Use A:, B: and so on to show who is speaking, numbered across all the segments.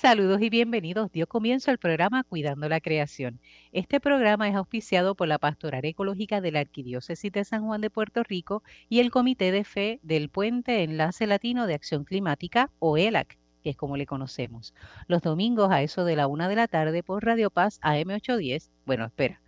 A: Saludos y bienvenidos. Dio comienzo al programa Cuidando la Creación. Este programa es auspiciado por la Pastoral Ecológica de la Arquidiócesis de San Juan de Puerto Rico y el Comité de Fe del Puente Enlace Latino de Acción Climática, o ELAC, que es como le conocemos. Los domingos a eso de la una de la tarde por Radio Paz AM810. Bueno, espera.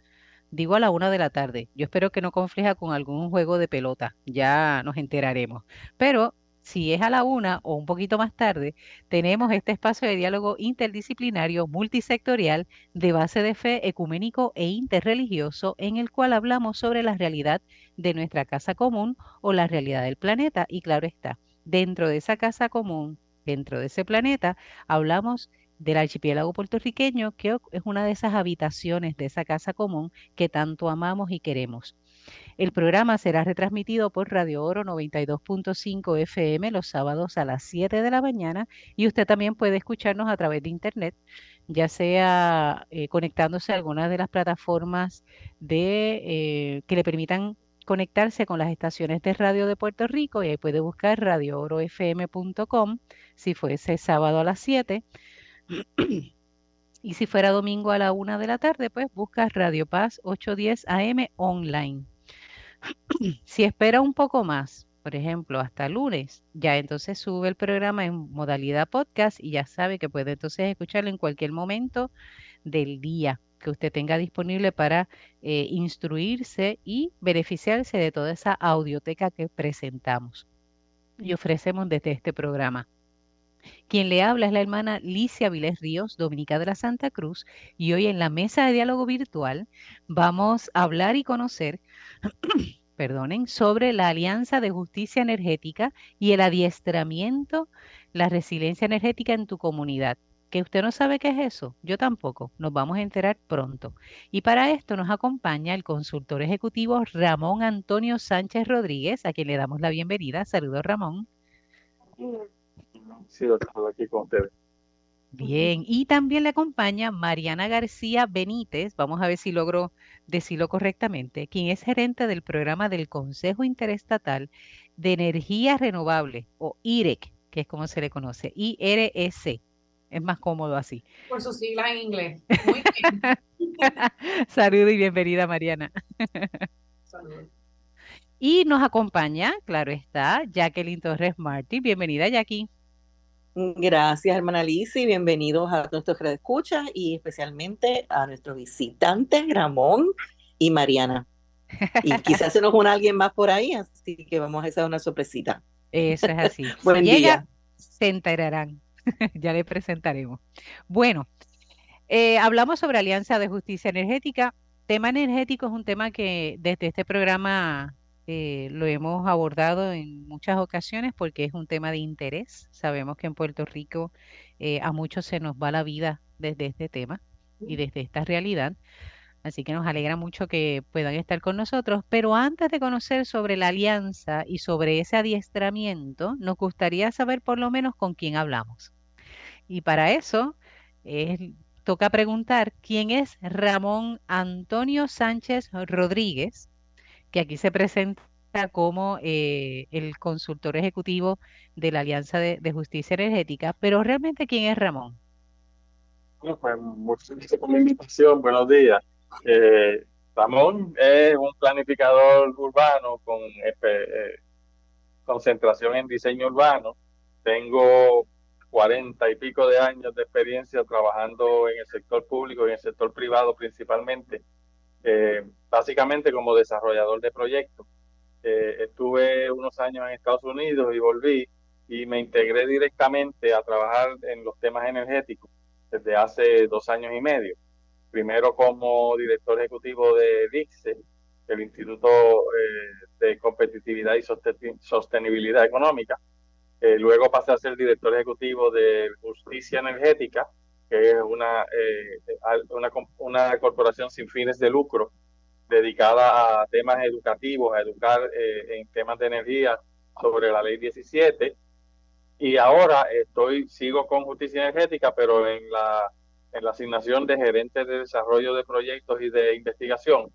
A: Digo a la una de la tarde. Yo espero que no conflija con algún juego de pelota. Ya nos enteraremos. Pero si es a la una o un poquito más tarde, tenemos este espacio de diálogo interdisciplinario multisectorial de base de fe ecuménico e interreligioso en el cual hablamos sobre la realidad de nuestra casa común o la realidad del planeta. Y claro está, dentro de esa casa común, dentro de ese planeta, hablamos del archipiélago puertorriqueño, que es una de esas habitaciones de esa casa común que tanto amamos y queremos. El programa será retransmitido por Radio Oro 92.5 FM los sábados a las 7 de la mañana y usted también puede escucharnos a través de internet, ya sea eh, conectándose a algunas de las plataformas eh, que le permitan conectarse con las estaciones de radio de Puerto Rico y ahí puede buscar radioorofm.com si fuese sábado a las 7 y si fuera domingo a la una de la tarde, pues busca Radio Paz 810 AM online. Si espera un poco más, por ejemplo, hasta lunes, ya entonces sube el programa en modalidad podcast y ya sabe que puede entonces escucharlo en cualquier momento del día que usted tenga disponible para eh, instruirse y beneficiarse de toda esa audioteca que presentamos y ofrecemos desde este programa. Quien le habla es la hermana Licia Vilés Ríos, dominica de la Santa Cruz, y hoy en la mesa de diálogo virtual vamos a hablar y conocer, perdonen, sobre la Alianza de Justicia Energética y el adiestramiento, la resiliencia energética en tu comunidad. ¿Que usted no sabe qué es eso? Yo tampoco. Nos vamos a enterar pronto. Y para esto nos acompaña el consultor ejecutivo Ramón Antonio Sánchez Rodríguez, a quien le damos la bienvenida. Saludos, Ramón.
B: Aquí con ustedes.
A: Bien, y también le acompaña Mariana García Benítez, vamos a ver si logro decirlo correctamente, quien es gerente del programa del Consejo Interestatal de Energía Renovable, o IREC, que es como se le conoce, IRS. Es más cómodo así.
C: Por sus siglas en inglés. Muy bien.
A: Saludos y bienvenida, Mariana. Saludos. Y nos acompaña, claro está, Jacqueline Torres Martí. Bienvenida, Jackie.
D: Gracias, hermana Liz, y bienvenidos a nuestros que escuchas y especialmente a nuestros visitantes Ramón y Mariana. Y quizás se nos une alguien más por ahí, así que vamos a hacer una sorpresita.
A: Eso es así.
D: Buen día.
A: Se enterarán, ya le presentaremos. Bueno, eh, hablamos sobre Alianza de Justicia Energética. Tema energético es un tema que desde este programa eh, lo hemos abordado en muchas ocasiones porque es un tema de interés. Sabemos que en Puerto Rico eh, a muchos se nos va la vida desde este tema y desde esta realidad. Así que nos alegra mucho que puedan estar con nosotros. Pero antes de conocer sobre la alianza y sobre ese adiestramiento, nos gustaría saber por lo menos con quién hablamos. Y para eso toca preguntar quién es Ramón Antonio Sánchez Rodríguez que aquí se presenta como eh, el consultor ejecutivo de la Alianza de, Justicia Energética, pero realmente ¿quién es Ramón?
B: Bueno, pues muchas gracias por la invitación, buenos días. Eh, Ramón es un planificador urbano con eh, concentración en diseño urbano. Tengo cuarenta y pico de años de experiencia trabajando en el sector público y en el sector privado principalmente eh, básicamente como desarrollador de proyectos. Eh, estuve unos años en Estados Unidos y volví y me integré directamente a trabajar en los temas energéticos desde hace dos años y medio. Primero como director ejecutivo de DICSE, el Instituto eh, de Competitividad y Sostenibilidad Económica. luego pasé a ser director ejecutivo de Justicia Energética, que es una, eh, una, una, corporación sin fines de lucro dedicada a temas educativos, a educar eh, en temas de energía sobre la ley 17. Y ahora estoy, sigo con justicia energética, pero en la, en la asignación de gerente de desarrollo de proyectos y de investigación,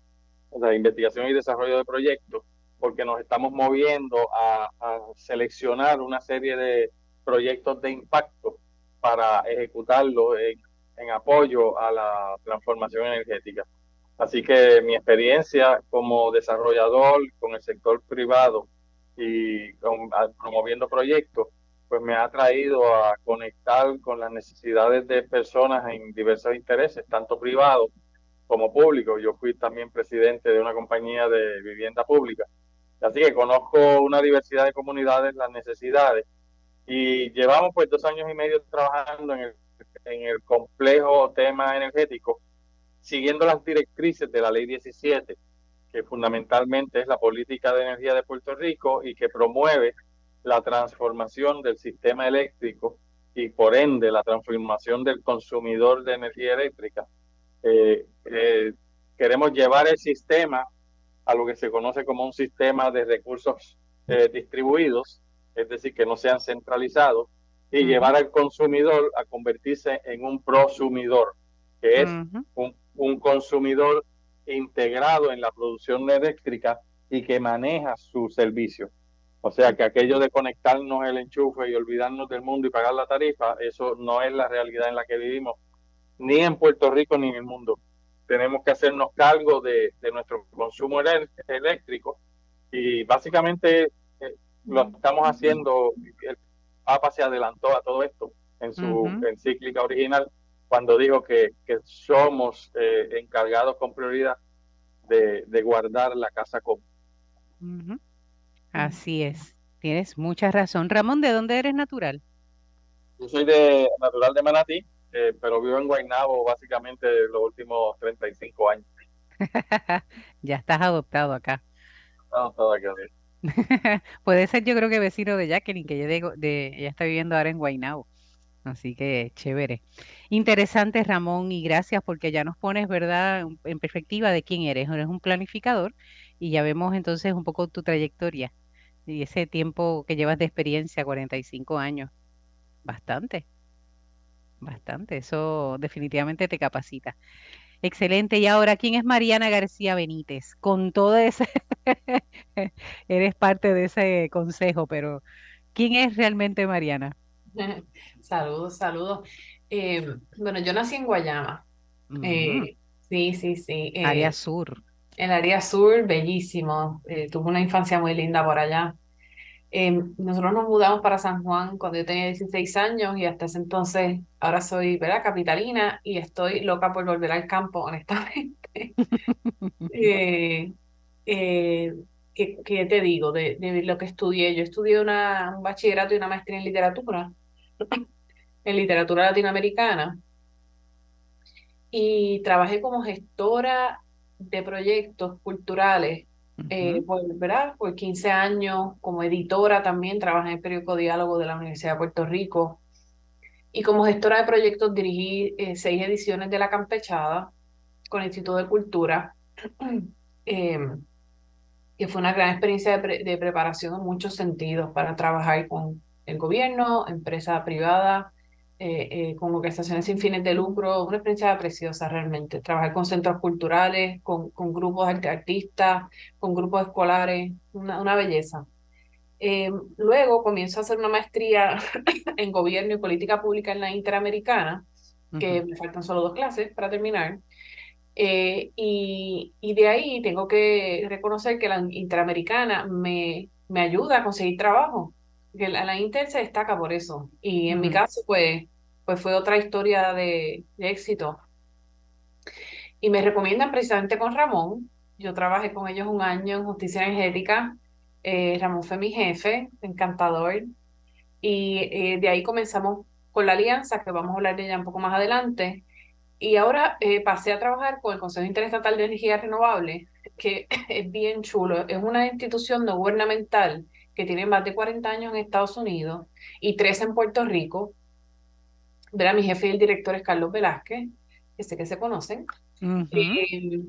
B: o sea, investigación y desarrollo de proyectos, porque nos estamos moviendo a, a seleccionar una serie de proyectos de impacto para ejecutarlo en, apoyo a la transformación energética. Así que mi experiencia como desarrollador con el sector privado y promoviendo proyectos, pues me ha traído a conectar con las necesidades de personas en diversos intereses, tanto privados como públicos. Yo fui también presidente de una compañía de vivienda pública. Así que conozco una diversidad de comunidades, las necesidades. Y llevamos pues dos años y medio trabajando en el, en el complejo tema energético siguiendo las directrices de la Ley 17, que fundamentalmente es la política de energía de Puerto Rico y que promueve la transformación del sistema eléctrico y por ende la transformación del consumidor de energía eléctrica. Eh, eh, queremos llevar el sistema a lo que se conoce como un sistema de recursos eh, distribuidos, es decir, que no sean centralizados, y llevar al consumidor a convertirse en un prosumidor, que es un un consumidor integrado en la producción eléctrica y que maneja su servicio. O sea que aquello de conectarnos el enchufe y olvidarnos del mundo y pagar la tarifa, eso no es la realidad en la que vivimos, ni en Puerto Rico ni en el mundo. Tenemos que hacernos cargo de, nuestro consumo eléctrico y básicamente lo estamos haciendo. El Papa se adelantó a todo esto en su encíclica original cuando dijo que, que somos eh, encargados con prioridad de, de, guardar la casa común.
A: Así es, tienes mucha razón. Ramón, ¿de dónde eres natural?
B: Yo soy de natural de Manatí, eh, pero vivo en Guaynabo básicamente los últimos 35 años.
A: ya estás adoptado acá.
B: Adoptado acá,
A: Puede ser yo creo que vecino de Jacqueline, que ella, de, ella está viviendo ahora en Guaynabo. Así que chévere. Interesante, Ramón, y gracias porque ya nos pones, ¿verdad?, en perspectiva de quién eres. Eres un planificador y ya vemos entonces un poco tu trayectoria y ese tiempo que llevas de experiencia, 45 años. Bastante, bastante. Eso definitivamente te capacita. Excelente. Y ahora, ¿quién es Mariana García Benítez? Con todo ese, eres parte de ese consejo, pero ¿quién es realmente Mariana?
C: Saludos, saludos. Eh, bueno, yo nací en Guayama. Eh, sí, sí, sí.
A: área eh, sur.
C: El área sur, bellísimo. tuve una infancia muy linda por allá. Nosotros nos mudamos para San Juan cuando yo tenía 16 años y hasta ese entonces, ahora soy, ¿verdad? Capitalina y estoy loca por volver al campo, honestamente. ¿qué, te digo de, de, lo que estudié? Yo estudié una, un bachillerato y una maestría en literatura en literatura latinoamericana y trabajé como gestora de proyectos culturales eh, por, ¿verdad? por 15 años, como editora también, trabajé en el periódico Diálogo de la Universidad de Puerto Rico y como gestora de proyectos dirigí eh, seis ediciones de La Campechada con el Instituto de Cultura, em, que fue una gran experiencia de, de preparación en muchos sentidos para trabajar con el gobierno, empresa privada, eh, eh, con organizaciones sin fines de lucro, una experiencia preciosa realmente. Trabajar con centros culturales, con, con grupos de artistas, con grupos escolares, una, una belleza. Eh, luego comienzo a hacer una maestría en gobierno y política pública en la Interamericana, que me faltan solo dos clases para terminar. y, y, de ahí tengo que reconocer que la Interamericana me, me ayuda a conseguir trabajo que la, la, Intel se destaca por eso. Y en mi caso, pues, pues fue otra historia de, éxito. Y me recomiendan precisamente con Ramón. Yo trabajé con ellos un año en justicia energética. Eh, Ramón fue mi jefe, encantador. Y eh, de ahí comenzamos con la alianza, que vamos a hablar de ella un poco más adelante. Y ahora eh, pasé a trabajar con el Consejo Interestatal de Energía Renovable, que es bien chulo. Es una institución no gubernamental que tienen más de 40 años en Estados Unidos y tres en Puerto Rico. Verá, mi jefe y el director es Carlos Velázquez, que sé que se conocen. Eh,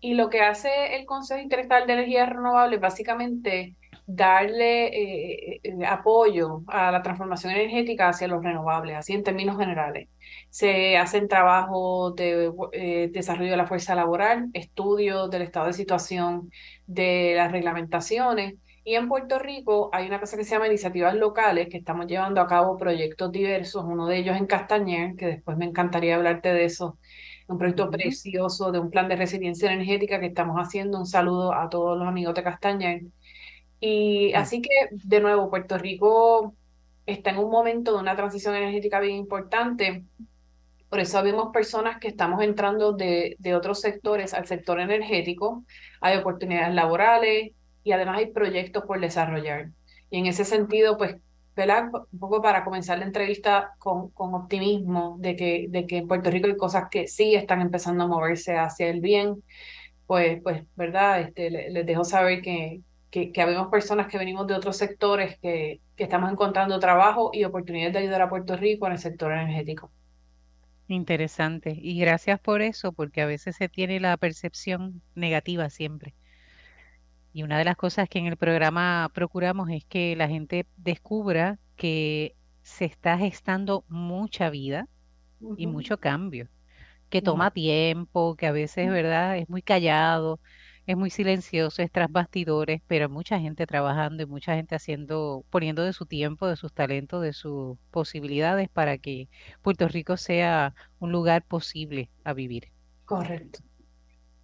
C: y lo que hace el Consejo Interestatal de Energía Renovable es básicamente darle eh, eh, apoyo a la transformación energética hacia los renovables, así en términos generales. Se hacen trabajos de desarrollo de la fuerza laboral, estudios del estado de situación de las reglamentaciones Y en Puerto Rico hay una cosa que se llama iniciativas locales, que estamos llevando a cabo proyectos diversos, uno de ellos en Castañer, que después me encantaría hablarte de eso, un proyecto precioso de un plan de resiliencia energética que estamos haciendo. Un saludo a todos los amigos de Castañer. Y así que, de nuevo, Puerto Rico está en un momento de una transición energética bien importante. Por eso vemos personas que estamos entrando de, de otros sectores al sector energético. Hay oportunidades laborales, y además hay proyectos por desarrollar. Y en ese sentido, pues, ¿verdad? Un poco para comenzar la entrevista con, con optimismo de que, de que en Puerto Rico hay cosas que sí están empezando a moverse hacia el bien, pues, pues ¿verdad? Este, les, dejo saber que, que, que habemos personas que venimos de otros sectores que, que estamos encontrando trabajo y oportunidades de ayudar a Puerto Rico en el sector energético.
A: Interesante. Y gracias por eso, porque a veces se tiene la percepción negativa siempre. Y una de las cosas que en el programa procuramos es que la gente descubra que se está gestando mucha vida y mucho cambio, que toma tiempo, que a veces, ¿verdad? Es muy callado, es muy silencioso, es tras bastidores, pero mucha gente trabajando y mucha gente haciendo, poniendo de su tiempo, de sus talentos, de sus posibilidades para que Puerto Rico sea un lugar posible a vivir.
C: Correcto.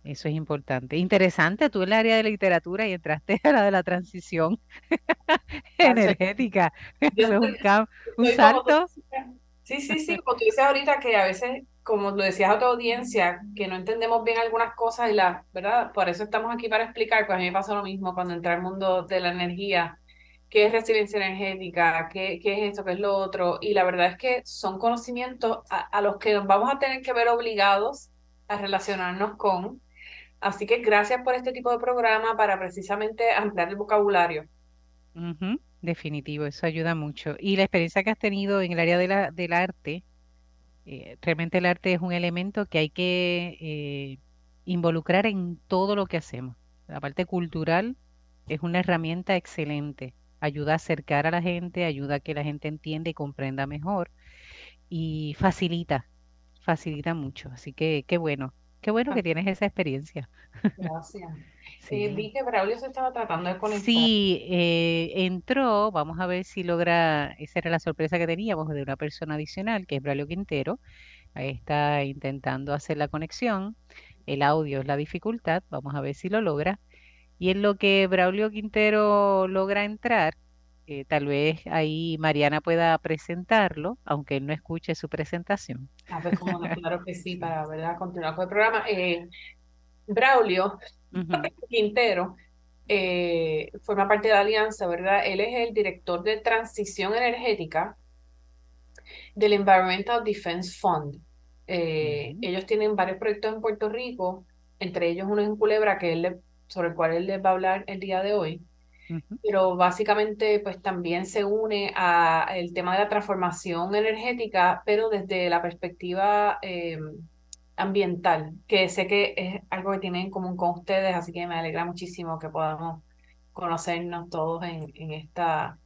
A: Eso es importante. Interesante, tú en el área de literatura y entraste a la de la transición energética. Eso es un, un salto.
C: Sí, sí, sí, como tú dices ahorita que a veces, como lo decías a tu audiencia, que no entendemos bien algunas cosas y las, ¿verdad? Por eso estamos aquí para explicar, pues a mí me pasó lo mismo cuando entré al mundo de la energía, qué es resiliencia energética, qué, qué es esto, qué es lo otro, y la verdad es que son conocimientos a, a los que nos vamos a tener que ver obligados a relacionarnos con, Así que gracias por este tipo de programa para precisamente ampliar el vocabulario.
A: Definitivo, eso ayuda mucho. Y la experiencia que has tenido en el área de la, del arte, eh, realmente el arte es un elemento que hay que eh, involucrar en todo lo que hacemos. La parte cultural es una herramienta excelente. Ayuda a acercar a la gente, ayuda a que la gente entienda y comprenda mejor y facilita, facilita mucho. Así que qué bueno. Qué bueno que ah. tienes esa experiencia.
C: Gracias. Eh, vi que Braulio se estaba tratando de conectar.
A: Sí, eh, entró, vamos a ver si logra, esa era la sorpresa que teníamos de una persona adicional, que es Braulio Quintero. Ahí está intentando hacer la conexión. El audio es la dificultad, vamos a ver si lo logra. Y en lo que Braulio Quintero logra entrar, eh, tal vez ahí Mariana pueda presentarlo, aunque él no escuche su presentación.
C: Ah, pues como claro que sí, para ¿verdad? continuar con el programa. Eh, Braulio Quintero eh, forma parte de la Alianza, ¿verdad? Él es el director de transición energética del Environmental Defense Fund. Ellos tienen varios proyectos en Puerto Rico, entre ellos uno en Culebra, que él sobre el cual él les va a hablar el día de hoy pero básicamente pues también se une a el tema de la transformación energética, pero desde la perspectiva eh, ambiental, que sé que es algo que tienen en común con ustedes, así que me alegra muchísimo que podamos conocernos todos en, en esta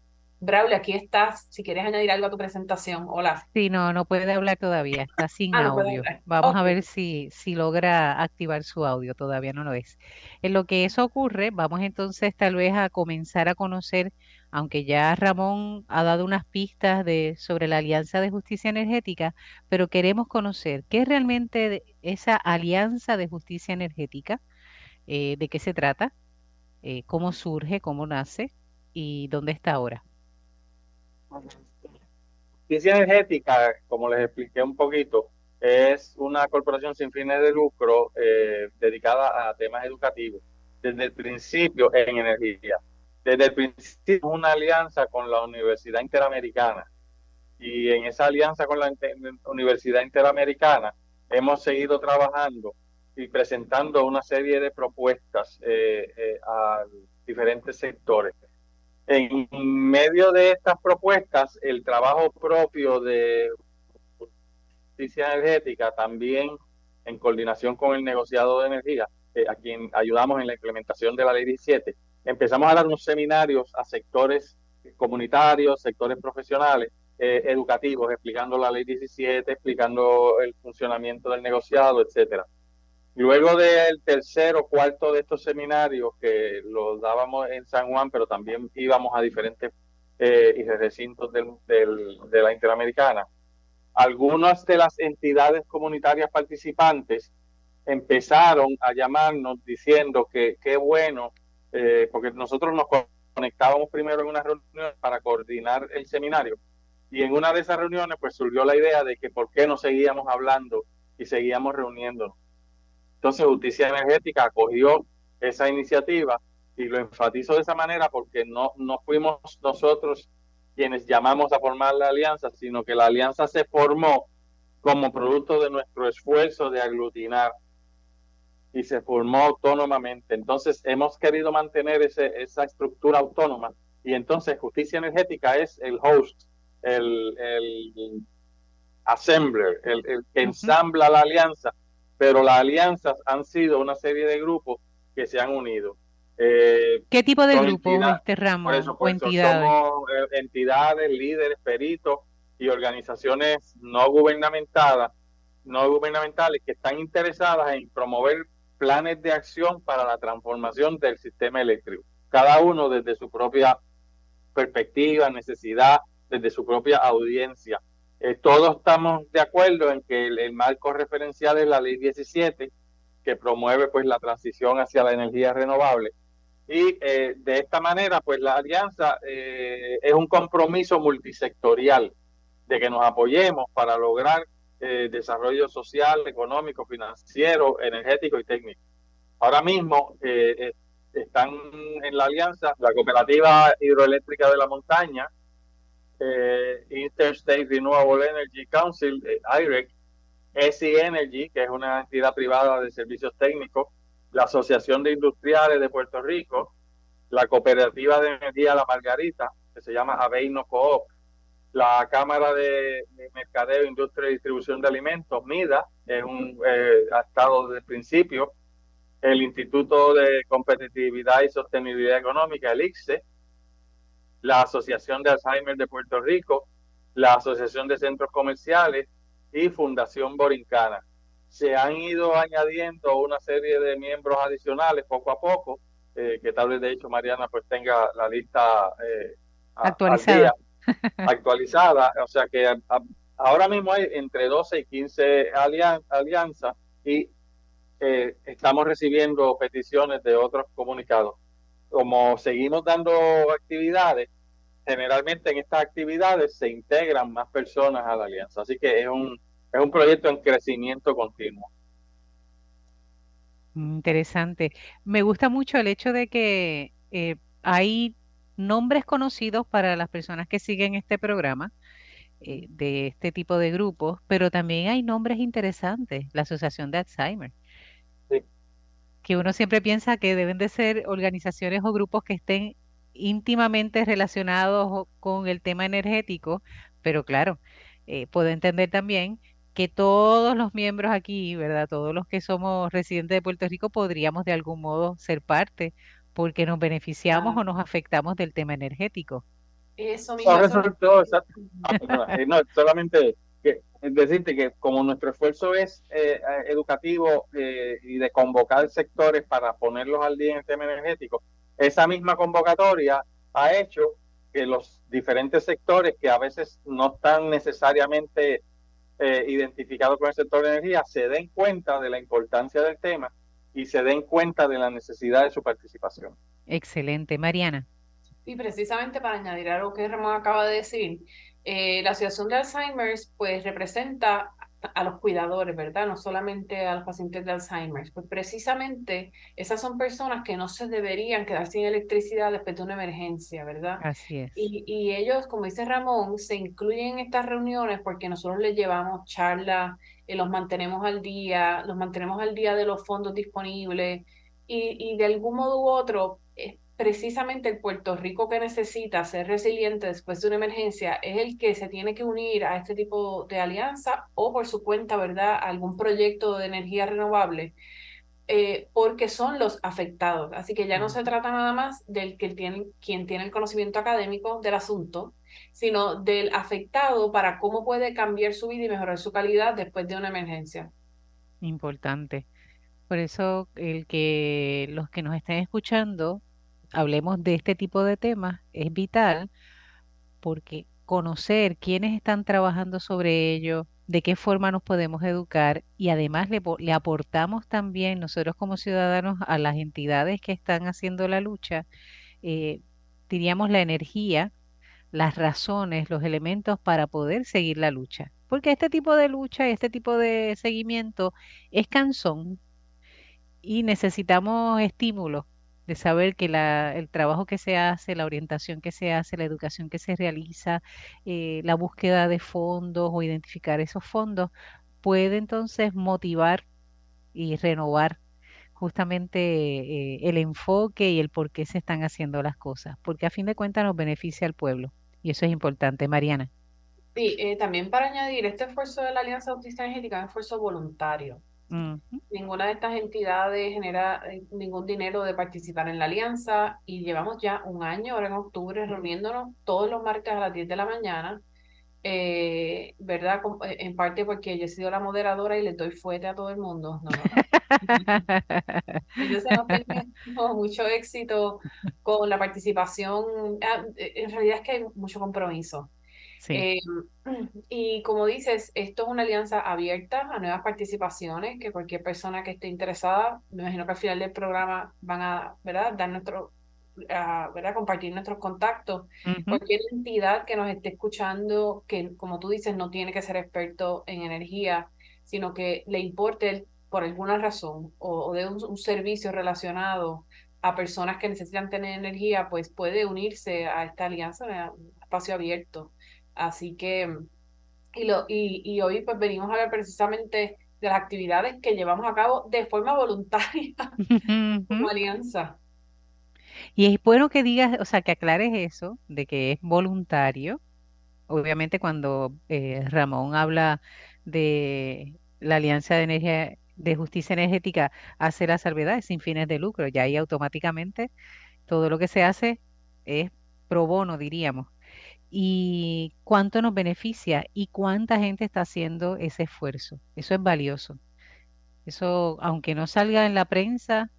C: Braulio, aquí estás. Si quieres añadir algo a tu presentación. Hola.
A: Sí, no, no puede hablar todavía. Está sin ah, audio. Vamos a ver si, si logra activar su audio. Todavía no lo es. En lo que eso ocurre, vamos entonces tal vez a comenzar a conocer, aunque ya Ramón ha dado unas pistas de, sobre la Alianza de Justicia Energética, pero queremos conocer qué es realmente esa Alianza de Justicia Energética, eh, de qué se trata, eh, cómo surge, cómo nace y dónde está ahora.
B: Justicia Energética, como les expliqué un poquito, es una corporación sin fines de lucro eh, dedicada a temas educativos. Desde el principio en energía. Desde el principio una alianza con la Universidad Interamericana. Y en esa alianza con la Universidad Interamericana hemos seguido trabajando y presentando una serie de propuestas eh, eh, a diferentes sectores. En medio de estas propuestas, el trabajo propio de justicia energética, también en coordinación con el negociado de energía, eh, a quien ayudamos en la implementación de la ley 17, empezamos a dar unos seminarios a sectores comunitarios, sectores profesionales, eh, educativos, explicando la ley 17, explicando el funcionamiento del negociado, etcétera. Luego del tercer o cuarto de estos seminarios que los dábamos en San Juan, pero también íbamos a diferentes eh, recintos de la Interamericana, algunas de las entidades comunitarias participantes empezaron a llamarnos diciendo que qué bueno, eh, porque nosotros nos conectábamos primero en una reunión para coordinar el seminario y en una de esas reuniones pues surgió la idea de que por qué no seguíamos hablando y seguíamos reuniéndonos. Entonces Justicia Energética acogió esa iniciativa y lo enfatizo de esa manera porque no, no fuimos nosotros quienes llamamos a formar la alianza, sino que la alianza se formó como producto de nuestro esfuerzo de aglutinar y se formó autónomamente. Entonces hemos querido mantener ese, esa estructura autónoma y entonces justicia energética es el host, el, el assembler, el, que ensambla la alianza, pero las alianzas han sido una serie de grupos que se han unido.
A: Eh, ¿Qué tipo de grupo, este ramo o entidades?
B: Somos eh, entidades, líderes, peritos y organizaciones no gubernamentales, no gubernamentales que están interesadas en promover planes de acción para la transformación del sistema eléctrico. Cada uno desde su propia perspectiva, necesidad, desde su propia audiencia. Eh, todos estamos de acuerdo en que el, marco referencial es la ley 17, que promueve pues la transición hacia la energía renovable. Y eh, de esta manera, pues la alianza eh, es un compromiso multisectorial de que nos apoyemos para lograr eh, desarrollo social, económico, financiero, energético y técnico. Ahora mismo eh, eh, están en la alianza la Cooperativa Hidroeléctrica de la Montaña, Interstate Renewable Energy Council, IREC, SE Energy, que es una entidad privada de servicios técnicos, la Asociación de Industriales de Puerto Rico, la Cooperativa de Energía La Margarita, que se llama Aveino Coop, la Cámara de, Mercadeo, Industria y Distribución de Alimentos, MIDA, es un, eh, estado el principio, el Instituto de Competitividad y Sostenibilidad Económica, el ICSE, la Asociación de Alzheimer de Puerto Rico, la Asociación de Centros Comerciales y Fundación Borincana. Se han ido añadiendo una serie de miembros adicionales poco a poco, eh, que tal vez de hecho Mariana pues tenga la lista eh,
A: actualizada
B: actualizada, o sea que ahora mismo hay entre 12 y 15 alianzas y eh, estamos recibiendo peticiones de otros comunicados. Como seguimos dando actividades, generalmente en estas actividades se integran más personas a la alianza, así que es un, es un proyecto en crecimiento continuo.
A: Interesante. Me gusta mucho el hecho de que eh, hay nombres conocidos para las personas que siguen este programa eh, de este tipo de grupos, pero también hay nombres interesantes, la Asociación de Alzheimer, que uno siempre piensa que deben de ser organizaciones o grupos que estén íntimamente relacionados con el tema energético, pero claro, eh, puedo entender también que todos los miembros aquí, ¿verdad? Todos los que somos residentes de Puerto Rico podríamos de algún modo ser parte porque nos beneficiamos o nos afectamos del tema energético.
C: Eso mismo.
B: Ah, no, solamente que, decirte que como nuestro esfuerzo es eh, educativo eh, y de convocar sectores para ponerlos al día en el tema energético, esa misma convocatoria ha hecho que los diferentes sectores que a veces no están necesariamente eh, identificados con el sector de energía se den cuenta de la importancia del tema y se den cuenta de la necesidad de su participación.
A: Excelente. Mariana.
C: Y precisamente para añadir a lo que Ramón acaba de decir, eh, la Asociación de Alzheimer's pues representa a los cuidadores, ¿verdad? No solamente a los pacientes de Alzheimer. Pues precisamente esas son personas que no se deberían quedar sin electricidad después de una emergencia, ¿verdad?
A: Así es.
C: Y, y ellos, como dice Ramón, se incluyen en estas reuniones porque nosotros les llevamos charlas eh, los mantenemos al día, los mantenemos al día de los fondos disponibles y, y de algún modo u otro, precisamente el Puerto Rico que necesita ser resiliente después de una emergencia es el que se tiene que unir a este tipo de alianza o por su cuenta, ¿verdad?, algún proyecto de energía renovable. Eh, porque son los afectados. Así que ya no se trata nada más del que tiene, quien tiene el conocimiento académico del asunto, sino del afectado para cómo puede cambiar su vida y mejorar su calidad después de una emergencia.
A: Importante. Por eso el que los que nos estén escuchando hablemos de este tipo de temas es vital porque conocer quiénes están trabajando sobre ello, de qué forma nos podemos educar y además le, aportamos también nosotros como ciudadanos a las entidades que están haciendo la lucha, eh, diríamos la energía, las razones, los elementos para poder seguir la lucha. Porque este tipo de lucha este tipo de seguimiento es cansón y necesitamos estímulos de saber que la, el trabajo que se hace, la orientación que se hace, la educación que se realiza, eh, la búsqueda de fondos o identificar esos fondos, puede entonces motivar y renovar justamente eh, el enfoque y el por qué se están haciendo las cosas, porque a fin de cuentas nos beneficia al pueblo y eso es importante, Mariana.
C: Sí, eh, también para añadir, este esfuerzo de la Alianza Autista Energética es un esfuerzo voluntario. Ninguna de estas entidades genera eh, ningún dinero de participar en la alianza y llevamos ya un año, ahora en octubre, reuniéndonos todos los martes a las 10 de la mañana, eh, ¿verdad? Eh, en parte porque yo he sido la moderadora y le doy fuerte a todo el mundo. No, Entonces hemos mucho éxito con la participación. Ah, en realidad es que hay mucho compromiso. Eh, y como dices, esto es una alianza abierta a nuevas participaciones, que cualquier persona que esté interesada, me imagino que al final del programa van a ¿verdad? dar nuestro, ¿verdad? compartir nuestros contactos. Cualquier entidad que nos esté escuchando, que como tú dices, no tiene que ser experto en energía, sino que le importe por alguna razón o, de un, servicio relacionado a personas que necesitan tener energía, pues puede unirse a esta alianza, un espacio abierto. Así que, y, lo, y, y hoy pues venimos a hablar precisamente de las actividades que llevamos a cabo de forma voluntaria como alianza.
A: Y es bueno que digas, o sea, que aclares eso, de que es voluntario. Obviamente cuando eh, Ramón habla de la Alianza de Energía de Justicia Energética hace la salvedad, sin fines de lucro, ya ahí automáticamente todo lo que se hace es pro bono, diríamos y cuánto nos beneficia y cuánta gente está haciendo ese esfuerzo. Eso es valioso. Eso, aunque no salga en la prensa,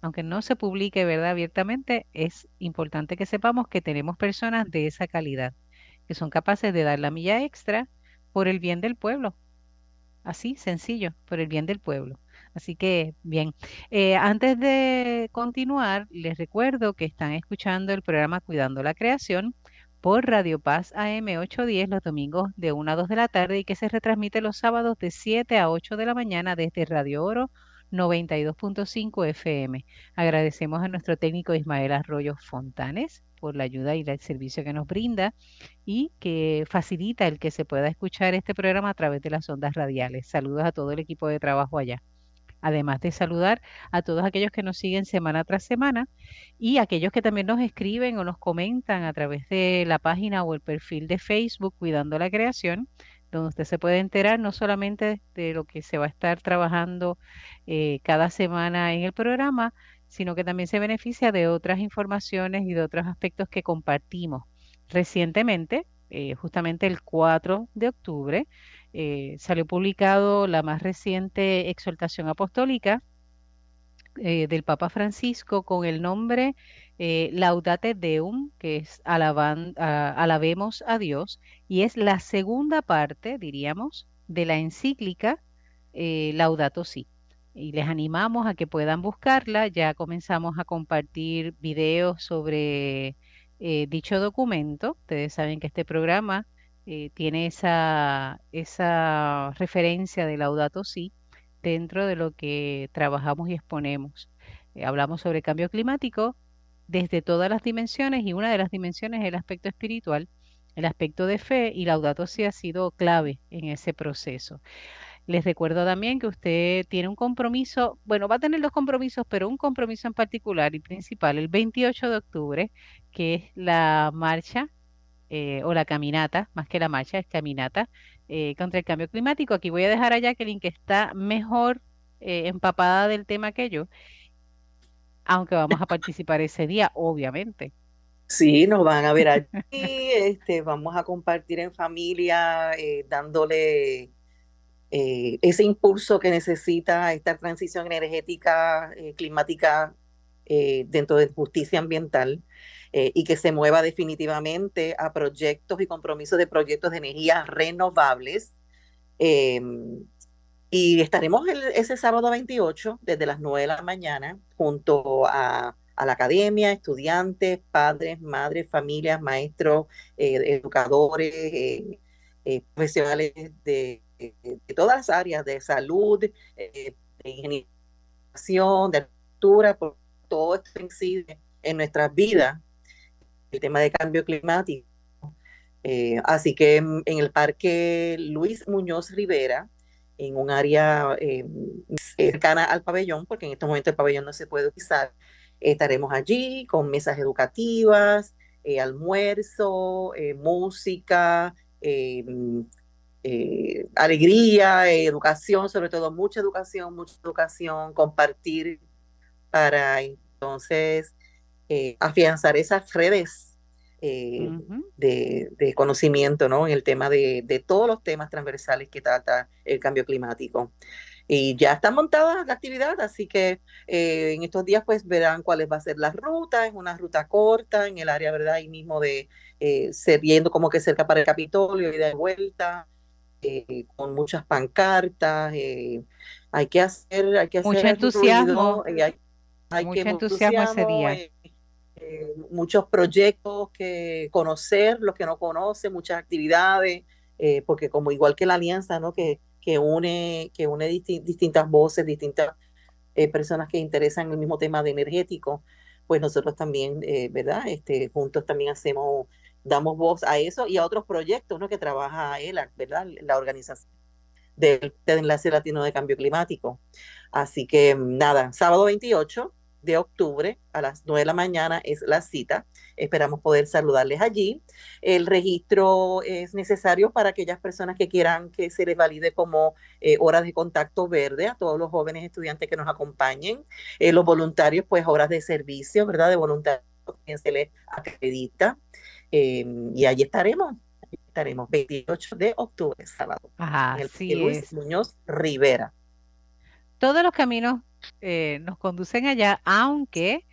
A: aunque no se publique verdad abiertamente, es importante que sepamos que tenemos personas de esa calidad, que son capaces de dar la milla extra por el bien del pueblo. Así, sencillo, por el bien del pueblo. Así que, bien, eh, antes de continuar, les recuerdo que están escuchando el programa Cuidando la Creación por Radio Paz AM 810 los domingos de 1 a 2 de la tarde y que se retransmite los sábados de 7 a 8 de la mañana desde Radio Oro 92.5 FM. Agradecemos a nuestro técnico Ismael Arroyo Fontanes por la ayuda y el servicio que nos brinda y que facilita el que se pueda escuchar este programa a través de las ondas radiales. Saludos a todo el equipo de trabajo allá además de saludar a todos aquellos que nos siguen semana tras semana y aquellos que también nos escriben o nos comentan a través de la página o el perfil de Facebook Cuidando la Creación, donde usted se puede enterar no solamente de lo que se va a estar trabajando eh, cada semana en el programa, sino que también se beneficia de otras informaciones y de otros aspectos que compartimos. Recientemente, eh, justamente el 4 de octubre, eh, salió publicado la más reciente exhortación apostólica eh, del Papa Francisco con el nombre eh, Laudate Deum, que es alabemos a Dios, y es la segunda parte, diríamos, de la encíclica Laudato Si. Y les animamos a que puedan buscarla. Ya comenzamos a compartir videos sobre dicho documento. Ustedes saben que este programa eh, tiene esa, esa referencia de Laudato Si dentro de lo que trabajamos y exponemos. Eh, hablamos sobre cambio climático desde todas las dimensiones y una de las dimensiones es el aspecto espiritual, el aspecto de fe y Laudato Si ha sido clave en ese proceso. Les recuerdo también que usted tiene un compromiso, bueno, va a tener dos compromisos, pero un compromiso en particular y principal, el 28 de octubre, que es la marcha eh, o la caminata, más que la marcha, es caminata eh, contra el cambio climático. Aquí voy a dejar a Jacqueline que está mejor eh, empapada del tema que yo, aunque vamos a participar ese día, obviamente.
D: Sí, nos van a ver aquí, este, vamos a compartir en familia, dándole ese impulso que necesita esta transición energética, climática dentro de justicia ambiental y que se mueva definitivamente a proyectos y compromisos de proyectos de energías renovables. Em, y estaremos ese sábado 28 desde las 9 de la mañana junto a, la academia, estudiantes, padres, madres, familias, maestros, educadores, profesionales de todas las áreas de salud, eh, de ingeniería, de altura, todo esto incide en nuestras vidas, el tema de cambio climático. Eh, así que en, el Parque Luis Muñoz Rivera, en un área eh, cercana al pabellón, porque en estos momentos el pabellón no se puede utilizar, estaremos allí con mesas educativas, almuerzo, música, eh, alegría, educación, sobre todo mucha educación, mucha educación, compartir para entonces eh, afianzar esas redes eh, de, conocimiento ¿no? en el tema de, de, todos los temas transversales que trata el cambio climático. Y ya está montada la actividad, así que en estos días pues verán cuáles va a ser la ruta, es una ruta corta en el área, ¿verdad? Ahí mismo de, eh, viendo como que cerca para el Capitolio y de vuelta, eh, con muchas pancartas, eh, hay que hacer, hay que hacer
A: mucho entusiasmo,
D: hay, hay mucho que, entusiasmo, ese día. Eh, muchos proyectos que conocer, los que no conocen, muchas actividades, porque como igual que la alianza, ¿no? Que, que une, que une distintas voces, distintas personas que interesan el mismo tema de energético, pues nosotros también, ¿verdad? Este, juntos también hacemos damos voz a eso y a otros proyectos ¿no? que trabaja ELAC, ¿verdad? La organización del Enlace Latino de Cambio Climático. Así que nada, sábado 28 de octubre a las 9 de la mañana es la cita. Esperamos poder saludarles allí. El registro es necesario para aquellas personas que quieran que se les valide como eh, horas de contacto verde a todos los jóvenes estudiantes que nos acompañen. Eh, los voluntarios, pues horas de servicio, ¿verdad? De voluntarios, quien se les acredita. Em, y allí estaremos, estaremos 28 de octubre, sábado.
A: Ajá,
D: el Luis Muñoz Rivera.
A: Todos los caminos eh, nos conducen allá, aunque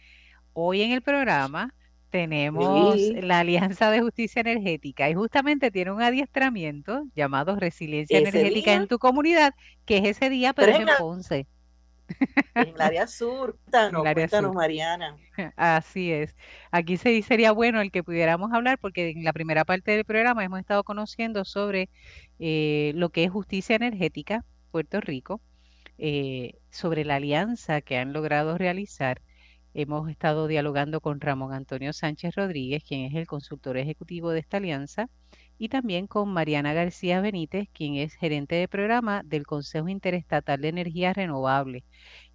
A: hoy en el programa tenemos la Alianza de Justicia Energética y justamente tiene un adiestramiento llamado Resiliencia Energética en tu comunidad, que es ese día, pero es en Ponce.
D: En el área sur, cuéntanos, Mariana.
A: Así es. Aquí se, sería bueno el que pudiéramos hablar, porque en la primera parte del programa hemos estado conociendo sobre eh, lo que es justicia energética, Puerto Rico, eh, sobre la alianza que han logrado realizar. Hemos estado dialogando con Ramón Antonio Sánchez Rodríguez, quien es el consultor ejecutivo de esta alianza, y también con Mariana García Benítez, quien es gerente de programa del Consejo Interestatal de Energía Renovable.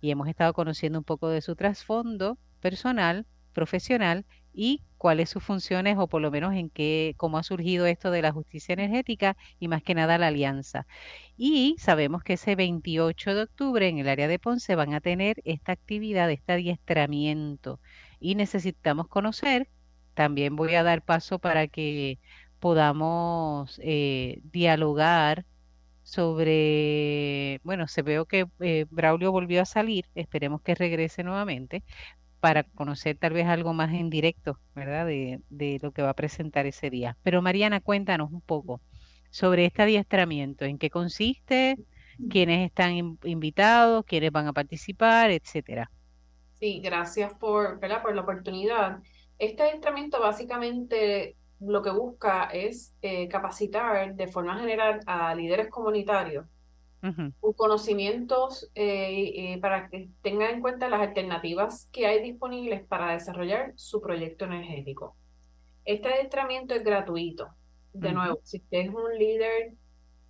A: Y hemos estado conociendo un poco de su trasfondo personal, profesional y cuáles sus funciones o por lo menos en qué, cómo ha surgido esto de la justicia energética y más que nada la alianza. Y sabemos que ese 28 de octubre en el área de Ponce van a tener esta actividad, este adiestramiento y necesitamos conocer, también voy a dar paso para que podamos eh, dialogar sobre, bueno, se veo que eh, Braulio volvió a salir, esperemos que regrese nuevamente para conocer tal vez algo más en directo, ¿verdad? De, de lo que va a presentar ese día. Pero Mariana, cuéntanos un poco sobre este adiestramiento, en qué consiste, quiénes están invitados, quiénes van a participar, etcétera.
C: Sí, gracias por, por la oportunidad. Este adiestramiento básicamente lo que busca es eh, capacitar de forma general a líderes comunitarios con conocimientos eh, para que tengan en cuenta las alternativas que hay disponibles para desarrollar su proyecto energético. Este adiestramiento es gratuito. De nuevo, si usted es un líder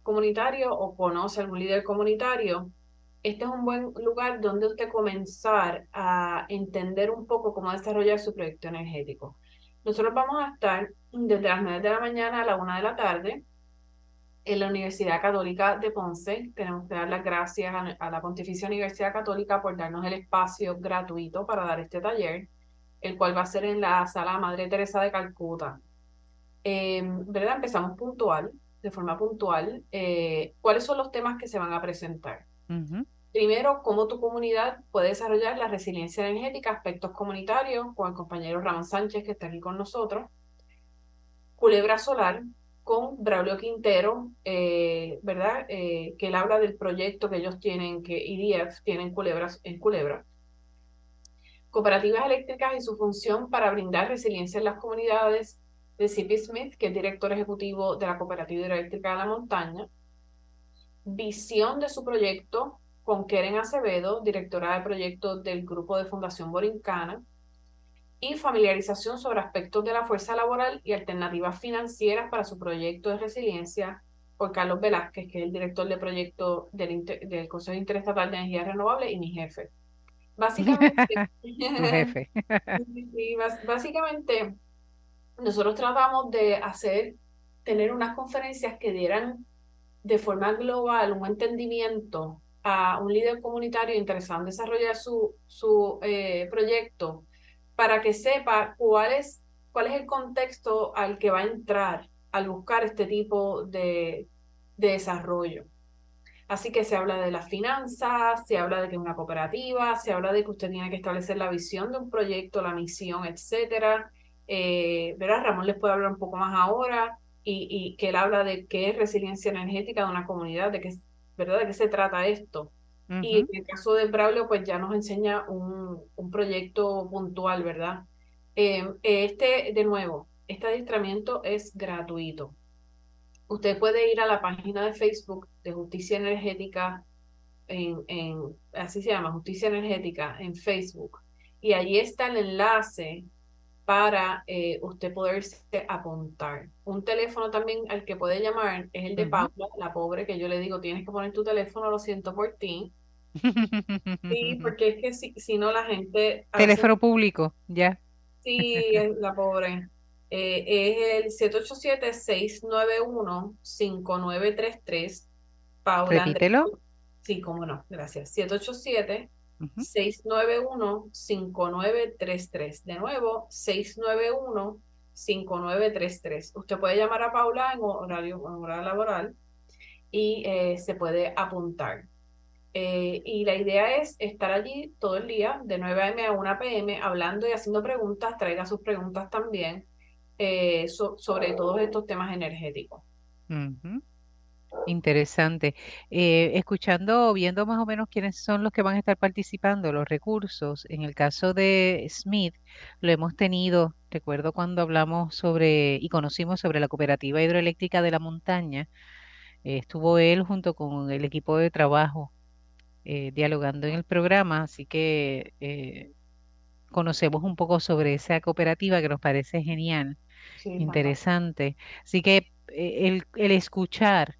C: comunitario o conoce a algún líder comunitario, este es un buen lugar donde usted comenzar a entender un poco cómo desarrollar su proyecto energético. Nosotros vamos a estar desde las 9 de la mañana a la 1 de la tarde en la Universidad Católica de Ponce. Tenemos que dar las gracias a, la Pontificia Universidad Católica por darnos el espacio gratuito para dar este taller, el cual va a ser en la sala Madre Teresa de Calcuta. Em, ¿Verdad? Empezamos puntual. de forma puntual eh, cuáles son los temas que se van a presentar. Primero, cómo tu comunidad puede desarrollar la resiliencia energética, aspectos comunitarios, con el compañero Ramón Sánchez, que está aquí con nosotros. Culebra Solar, con Braulio Quintero, eh, ¿verdad? Eh, que él habla del proyecto que ellos tienen, que IDF tienen culebras en Culebra. Cooperativas eléctricas y su función para brindar resiliencia en las comunidades de C.P. Smith, que es director ejecutivo de la Cooperativa Eléctrica de la Montaña. Visión de su proyecto con Keren Acevedo, directora de proyectos del grupo de Fundación Borincana y familiarización sobre aspectos de la fuerza laboral y alternativas financieras para su proyecto de resiliencia por Carlos Velázquez, que es el director de proyecto del, del Consejo Interestatal de Energía Renovable y mi jefe. Básicamente, jefe. básicamente, nosotros tratamos de hacer, tener unas conferencias que dieran de forma global un entendimiento a un líder comunitario interesado en desarrollar su, su eh, proyecto para que sepa cuál es, cuál es el contexto al que va a entrar al buscar este tipo de, desarrollo. Así que se habla de las finanzas, se habla de que es una cooperativa, se habla de que usted tiene que establecer la visión de un proyecto, la misión, etcétera. Eh. Ramón les puede hablar un poco más ahora y, y, que él habla de qué es resiliencia energética de una comunidad, de qué, ¿verdad? de qué se trata esto. Y en el caso de Braulio, pues ya nos enseña un, un proyecto puntual, ¿verdad? Em, este, de nuevo, este adiestramiento es gratuito. Usted puede ir a la página de Facebook de Justicia Energética, en, en, así se llama, Justicia Energética en Facebook, y allí está el enlace para eh, usted poderse apuntar. Un teléfono también al que puede llamar es el de Paula, la pobre, que yo le digo, tienes que poner tu teléfono, lo siento por ti. Sí, porque es que si, si no la gente...
A: Teléfono público, ya.
C: Sí, la pobre. Eh, es el 787-691-5933. Paula.
A: Repítelo.
C: Sí, cómo no, gracias. 787 691-5933. De nuevo, 691-5933. Usted puede llamar a Paula en horario, en horario laboral y eh, se puede apuntar. Eh, y la idea es estar allí todo el día, de 9 a.m. a 1 p.m., hablando y haciendo preguntas. Traiga sus preguntas también eh, sobre todos estos temas energéticos.
A: Interesante. Eh, escuchando, viendo más o menos quiénes son los que van a estar participando, los recursos, en el caso de Smith, lo hemos tenido, recuerdo cuando hablamos sobre y conocimos sobre la cooperativa hidroeléctrica de la montaña, estuvo él junto con el equipo de trabajo eh, dialogando en el programa, así que eh, conocemos un poco sobre esa cooperativa que nos parece genial, interesante. Así que el, el escuchar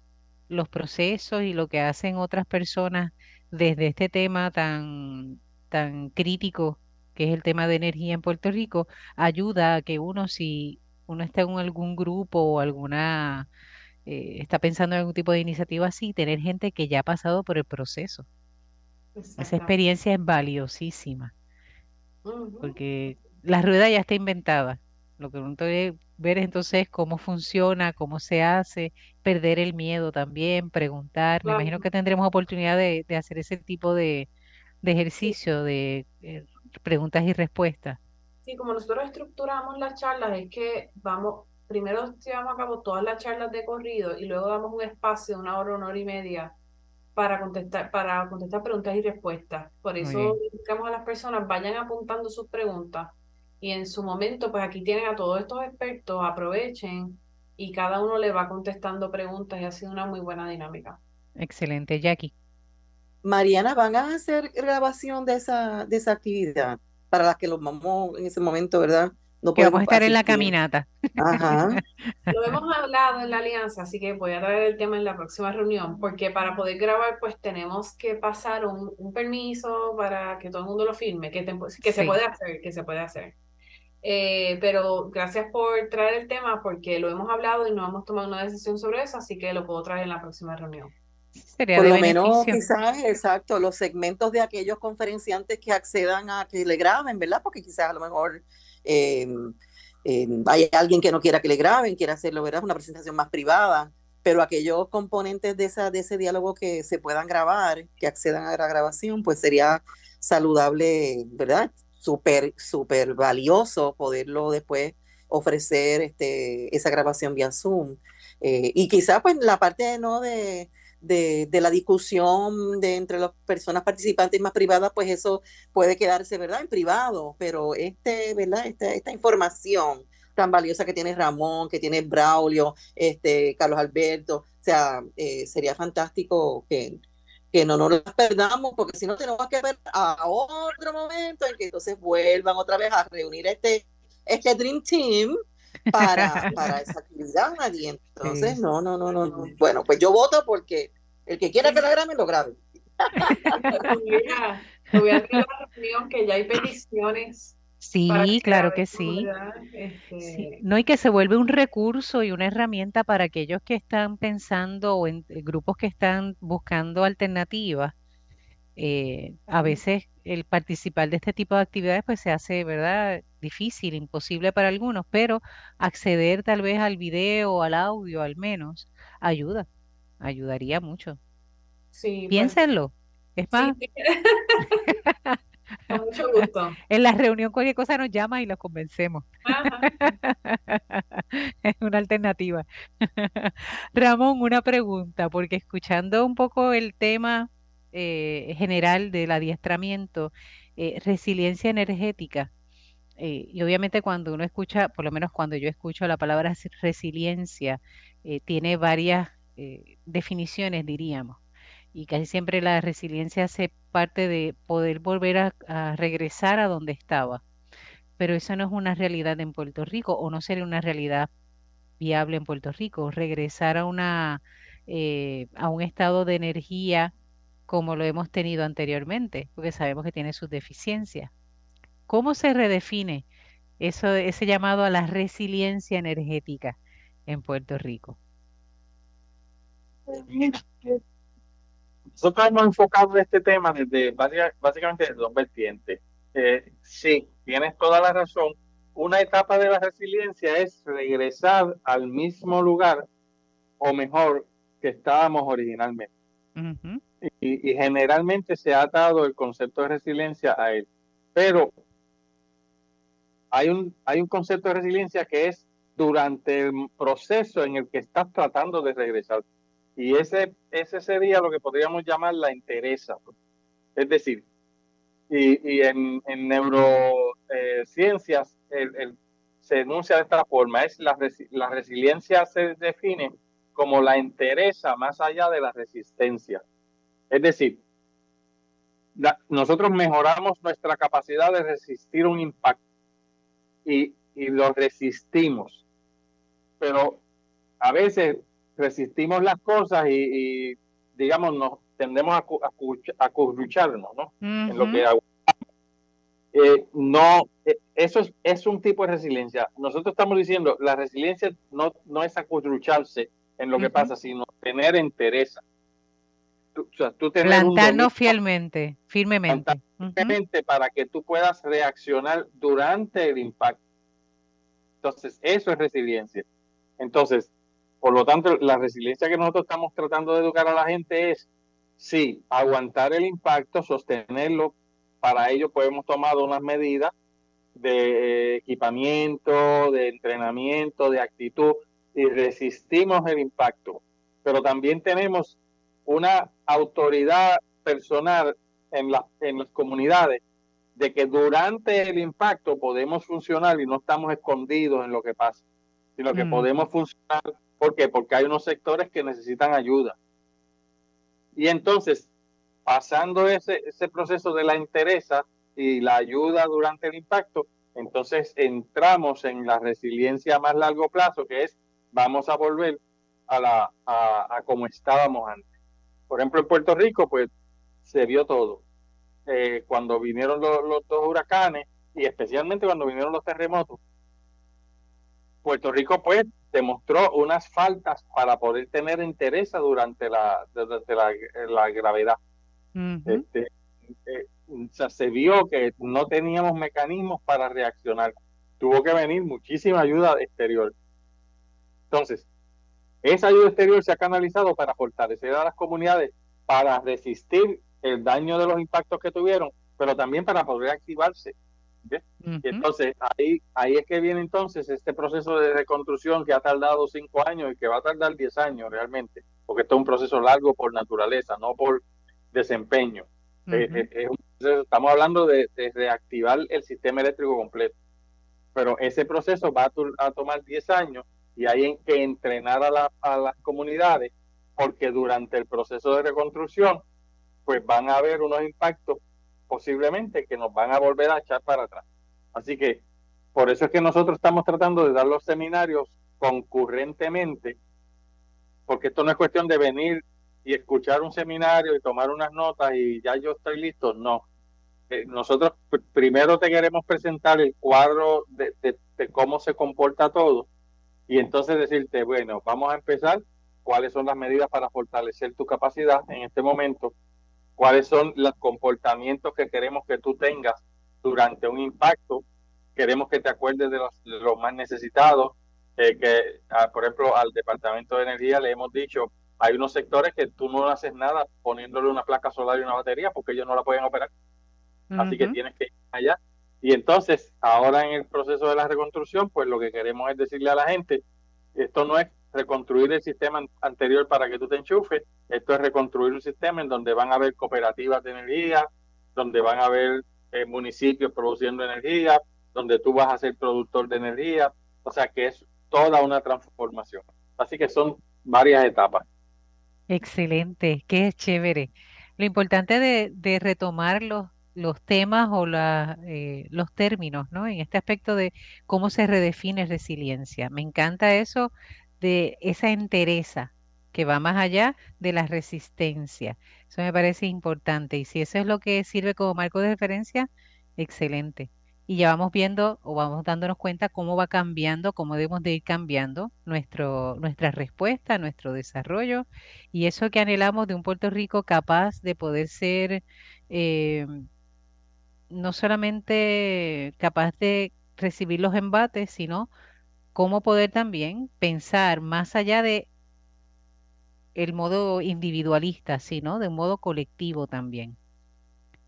A: los procesos y lo que hacen otras personas desde este tema tan, tan crítico que es el tema de energía en Puerto Rico, ayuda a que uno, si uno está en algún grupo o alguna, eh, está pensando en algún tipo de iniciativa así, tener gente que ya ha pasado por el proceso. Esa experiencia es valiosísima, porque la rueda ya está inventada. Lo que uno debe ver entonces cómo funciona, cómo se hace, perder el miedo también, preguntar. Me imagino que tendremos oportunidad de, hacer ese tipo de, ejercicio de eh, preguntas y respuestas.
C: Sí, como nosotros estructuramos las charlas, es que vamos, primero llevamos a cabo todas las charlas de corrido y luego damos un espacio de una hora, una hora y media para contestar, para contestar preguntas y respuestas. Por eso indicamos a las personas, vayan apuntando sus preguntas y en su momento, pues aquí tienen a todos estos expertos, aprovechen y cada uno le va contestando preguntas y ha sido una muy buena dinámica.
A: Excelente, Jackie.
D: Mariana, ¿van a hacer grabación de esa, de esa actividad? Para las que los vamos en ese momento, ¿verdad?
A: No que vamos a estar en la caminata.
C: Ajá. Lo hemos hablado en la alianza, así que voy a traer el tema en la próxima reunión, porque para poder grabar, pues tenemos que pasar un, un permiso para que todo el mundo lo firme, que, que se puede hacer, que se puede hacer. Eh, pero gracias por traer el tema porque lo hemos hablado y no hemos tomado una decisión sobre eso, así que lo puedo traer en la próxima reunión.
D: Sería por lo menos quizás, exacto, los segmentos de aquellos conferenciantes que accedan a que le graben, ¿verdad? Porque quizás a lo mejor eh, eh, hay alguien que no quiera que le graben, quiera hacerlo, ¿verdad? Una presentación más privada. pero aquellos componentes de, esa, de ese diálogo que se puedan grabar, que accedan a la grabación, pues sería saludable, ¿verdad? Súper, súper valioso poderlo después ofrecer este, esa grabación vía Zoom. Eh, y quizás pues la parte ¿no? de, de, de, la discusión de entre las personas participantes más privadas, pues eso puede quedarse, ¿verdad? En privado, pero este, ¿verdad? Esta, esta información tan valiosa que tiene Ramón, que tiene Braulio, este, Carlos Alberto, o sea, eh, sería fantástico que, que no nos las perdamos, porque si no tenemos que ver a otro momento en que entonces vuelvan otra vez a reunir este, este Dream Team para, para esa actividad, y entonces no, no, no, no, no. Bueno, pues yo voto porque el que quiera que la grabe, lo grabe.
C: voy a la reunión que ya hay peticiones
A: Sí, claro que sí. Este no, y que se vuelve un recurso y una herramienta para aquellos que están pensando o en eh, grupos que están buscando alternativas. Eh, a veces el participar de este tipo de actividades pues se hace, ¿verdad? Difícil, imposible para algunos, pero acceder tal vez al video, al audio al menos, ayuda, ayudaría mucho.
C: Sí, pues
A: Piénsenlo. Es más,
C: Con mucho gusto.
A: En la reunión cualquier cosa nos llama y los convencemos. es una alternativa. Ramón, una pregunta, porque escuchando un poco el tema eh, general del adiestramiento, eh, resiliencia energética, eh, y obviamente cuando uno escucha, por lo menos cuando yo escucho la palabra resiliencia, tiene varias definiciones, diríamos y casi siempre la resiliencia hace parte de poder volver a, regresar a donde estaba. Pero eso no es una realidad en Puerto Rico o no sería una realidad viable en Puerto Rico. Regresar a, una, a un estado de energía como lo hemos tenido anteriormente, porque sabemos que tiene sus deficiencias. ¿Cómo se redefine eso, ese llamado a la resiliencia energética en Puerto Rico?
B: Pues nosotros hemos enfocado este tema desde básicamente de dos vertientes. Eh, sí, tienes toda la razón. Una etapa de la resiliencia es regresar al mismo lugar o mejor que estábamos originalmente. Y, generalmente se ha dado el concepto de resiliencia a él. Pero hay un, hay un concepto de resiliencia que es durante el proceso en el que estás tratando de regresar. Y ese, ese sería lo que podríamos llamar la interesa. Es decir, y, y en, en neurociencias el, se enuncia de esta forma, es la, resiliencia se define como la interesa más allá de la resistencia. Es decir, nosotros mejoramos nuestra capacidad de resistir un impacto y, y lo resistimos, pero a veces resistimos las cosas y, digamos, nos tendemos a, a, ¿no? En lo que eh, no, eh, eso es, es, un tipo de resiliencia. Nosotros estamos diciendo, la resiliencia no, no es acurrucharse en lo que pasa, sino tener entereza.
A: O sea, tú Plantarnos fielmente, firmemente.
B: Firmemente para que tú puedas reaccionar durante el impacto. Entonces, eso es resiliencia. Entonces, por lo tanto, la resiliencia que nosotros estamos tratando de educar a la gente es, sí, aguantar el impacto, sostenerlo. Para ello, pues hemos tomado unas medidas de equipamiento, de entrenamiento, de actitud y resistimos el impacto. Pero también tenemos una autoridad personal en, la, en las comunidades de que durante el impacto podemos funcionar y no estamos escondidos en lo que pasa, sino que mm. podemos funcionar ¿Por qué? Porque hay unos sectores que necesitan ayuda. Y entonces, pasando ese, ese proceso de la interesa y la ayuda durante el impacto, entonces entramos en la resiliencia a más largo plazo, que es vamos a volver a, la, a, como estábamos antes. Por ejemplo, en Puerto Rico, pues se vio todo. Eh, cuando vinieron los, los dos huracanes y especialmente cuando vinieron los terremotos, Puerto Rico pues demostró unas faltas para poder tener interés durante la, durante la, gravedad. este, eh, se vio que no teníamos mecanismos para reaccionar. Tuvo que venir muchísima ayuda exterior. Entonces, esa ayuda exterior se ha canalizado para fortalecer a las comunidades, para resistir el daño de los impactos que tuvieron, pero también para poder activarse. Y entonces ahí, ahí es que viene entonces este proceso de reconstrucción que ha tardado cinco años y que va a tardar diez años realmente, porque esto es un proceso largo por naturaleza, no por desempeño. Eh, eh, estamos hablando de, reactivar el sistema eléctrico completo, pero ese proceso va a, tomar diez años y hay que entrenar a, a las comunidades porque durante el proceso de reconstrucción pues van a haber unos impactos posiblemente que nos van a volver a echar para atrás. Así que por eso es que nosotros estamos tratando de dar los seminarios concurrentemente, porque esto no es cuestión de venir y escuchar un seminario y tomar unas notas y ya yo estoy listo, no. Eh, nosotros primero te queremos presentar el cuadro de, de cómo se comporta todo y entonces decirte, bueno, vamos a empezar, cuáles son las medidas para fortalecer tu capacidad en este momento, cuáles son los comportamientos que queremos que tú tengas durante un impacto. Queremos que te acuerdes de los, más necesitados, eh, que ah, por ejemplo al Departamento de Energía le hemos dicho, hay unos sectores que tú no haces nada poniéndole una placa solar y una batería porque ellos no la pueden operar. Así que tienes que ir allá. Y entonces, ahora en el proceso de la reconstrucción, pues lo que queremos es decirle a la gente, esto no es reconstruir el sistema anterior para que tú te enchufes. Esto es reconstruir un sistema en donde van a haber cooperativas de energía, donde van a haber eh, municipios produciendo energía, donde tú vas a ser productor de energía. O sea que es toda una transformación. Así que son varias etapas.
A: Excelente, qué chévere. Lo importante de, de retomar los, los temas o la, eh, los términos, ¿no? En este aspecto de cómo se redefine resiliencia. Me encanta eso de esa entereza que va más allá de la resistencia. Eso me parece importante. Y si eso es lo que sirve como marco de referencia, excelente. Y ya vamos viendo o vamos dándonos cuenta cómo va cambiando, cómo debemos de ir cambiando nuestro, nuestra respuesta, nuestro desarrollo y eso que anhelamos de un Puerto Rico capaz de poder ser eh, no solamente capaz de recibir los embates, sino cómo poder también pensar más allá de el modo individualista, sino de un modo colectivo también.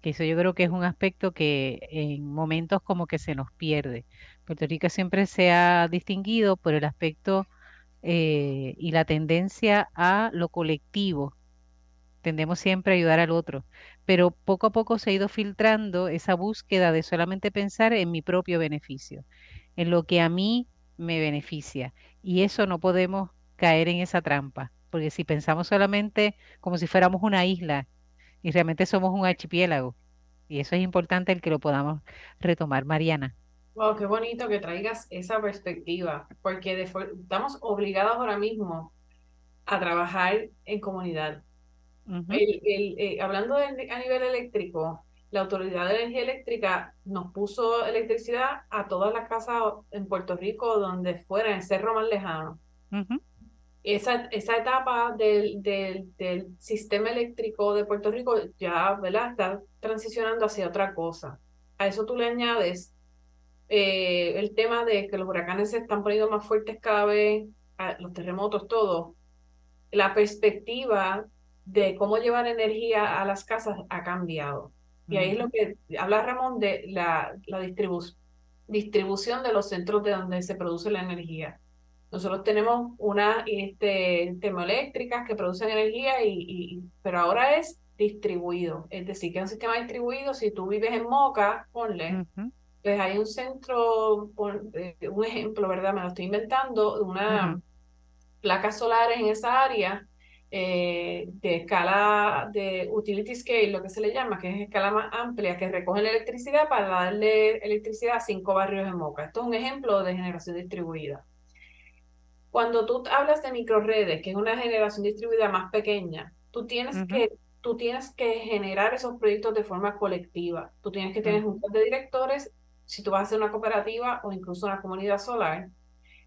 A: Que eso yo creo que es un aspecto que en momentos como que se nos pierde. Puerto Rico siempre se ha distinguido por el aspecto eh, y la tendencia a lo colectivo. Tendemos siempre a ayudar al otro, pero poco a poco se ha ido filtrando esa búsqueda de solamente pensar en mi propio beneficio, en lo que a mí me beneficia. Y eso no podemos caer en esa trampa, porque si pensamos solamente como si fuéramos una isla y realmente somos un archipiélago, y eso es importante el que lo podamos retomar, Mariana.
C: Wow, qué bonito que traigas esa perspectiva, porque estamos obligados ahora mismo a trabajar en comunidad. Eh, hablando a nivel eléctrico, la Autoridad de Energía Eléctrica nos puso electricidad a todas las casas en Puerto Rico, donde fuera, en Cerro más lejano. esa, esa etapa del, del, sistema eléctrico de Puerto Rico ya ¿verdad? está transicionando hacia otra cosa. A eso tú le añades eh, el tema de que los huracanes se están poniendo más fuertes cada vez, los terremotos, todo. La perspectiva de cómo llevar energía a las casas ha cambiado. Y ahí es lo que habla Ramón de la, la distribución de los centros de donde se produce la energía. Nosotros tenemos unas este, termoeléctricas que producen energía, y, pero ahora es distribuido. Es decir, que es un sistema distribuido, si tú vives en Moca, ponle, pues hay un centro, eh, un ejemplo, ¿verdad? Me lo estoy inventando, una placa solar en esa área eh, de escala de utility scale, lo que se le llama, que es escala más amplia, que recoge la electricidad para darle electricidad a cinco barrios de Moca. Esto es un ejemplo de generación distribuida. Cuando tú hablas de microredes, que es una generación distribuida más pequeña, tú tienes que tú tienes que generar esos proyectos de forma colectiva. Tú tienes que tener juntas de directores, si tú vas a hacer una cooperativa o incluso una comunidad solar,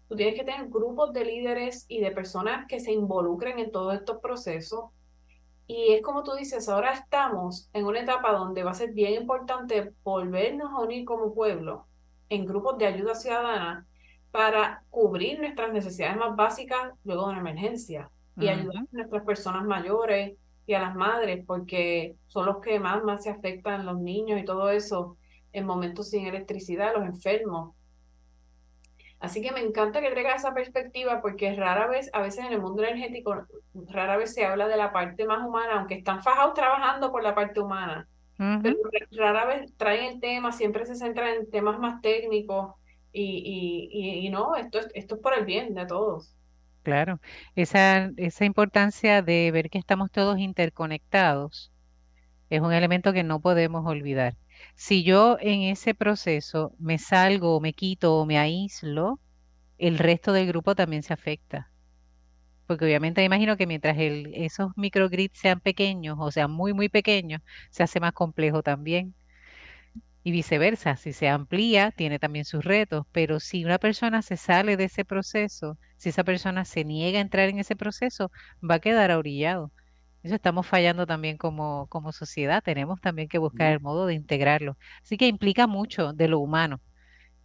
C: Tú tienes que tener grupos de líderes y de personas que se involucren en todos estos procesos. Y es como tú dices, ahora estamos en una etapa donde va a ser bien importante volvernos a unir como pueblo en grupos de ayuda ciudadana para cubrir nuestras necesidades más básicas luego de una emergencia y ayudar a nuestras personas mayores y a las madres, porque son los que más, más se afectan, los niños y todo eso, en momentos sin electricidad, los enfermos. Así que me encanta que traiga esa perspectiva porque rara vez, a veces en el mundo energético, rara vez se habla de la parte más humana, aunque están fajados trabajando por la parte humana, pero rara vez traen el tema, siempre se centra en temas más técnicos y, y, y, no, esto es, esto es por el bien de todos.
A: Claro, esa, esa importancia de ver que estamos todos interconectados es un elemento que no podemos olvidar. Si yo en ese proceso me salgo, me quito o me aíslo, el resto del grupo también se afecta. Porque obviamente imagino que mientras esos microgrids sean pequeños o sean muy, muy pequeños, se hace más complejo también. Y viceversa, si se amplía, tiene también sus retos, pero si una persona se sale de ese proceso, si esa persona se niega a entrar en ese proceso, va a quedar orillado. Eso estamos fallando también como, como sociedad, tenemos también que buscar el modo de integrarlo. Así que implica mucho de lo humano,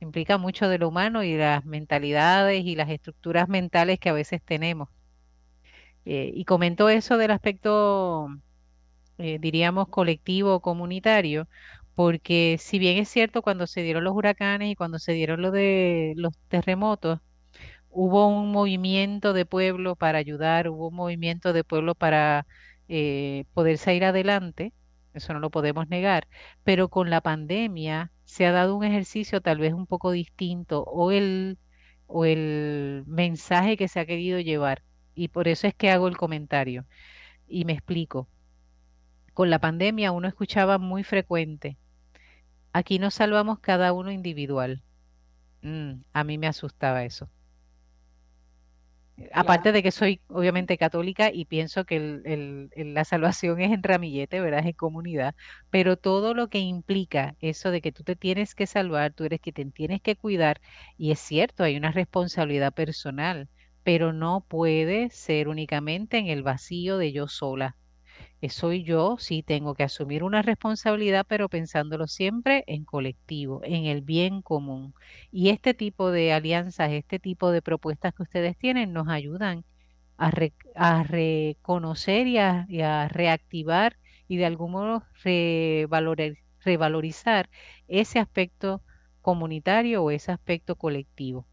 A: implica mucho de lo humano y las mentalidades y las estructuras mentales que a veces tenemos. Eh, y comento eso del aspecto, eh, diríamos, colectivo o comunitario, porque si bien es cierto, cuando se dieron los huracanes y cuando se dieron lo de los terremotos, hubo un movimiento de pueblo para ayudar, hubo un movimiento de pueblo para eh, poder salir adelante, eso no lo podemos negar, pero con la pandemia se ha dado un ejercicio tal vez un poco distinto o el, o el mensaje que se ha querido llevar. Y por eso es que hago el comentario y me explico. Con la pandemia uno escuchaba muy frecuente, Aquí nos salvamos cada uno individual. Mm, a mí me asustaba eso. Aparte de que soy obviamente católica y pienso que la salvación es en ramillete, ¿verdad? Es en comunidad, pero todo lo que implica eso de que tú te tienes que salvar, tú eres que te tienes que cuidar, y es cierto, hay una responsabilidad personal, pero no puede ser únicamente en el vacío de yo sola soy yo, sí tengo que asumir una responsabilidad, pero pensándolo siempre en colectivo, en el bien común. Y este tipo de alianzas, este tipo de propuestas que ustedes tienen nos ayudan a, reconocer y a, reactivar y de algún modo revalorizar ese aspecto comunitario o ese aspecto colectivo.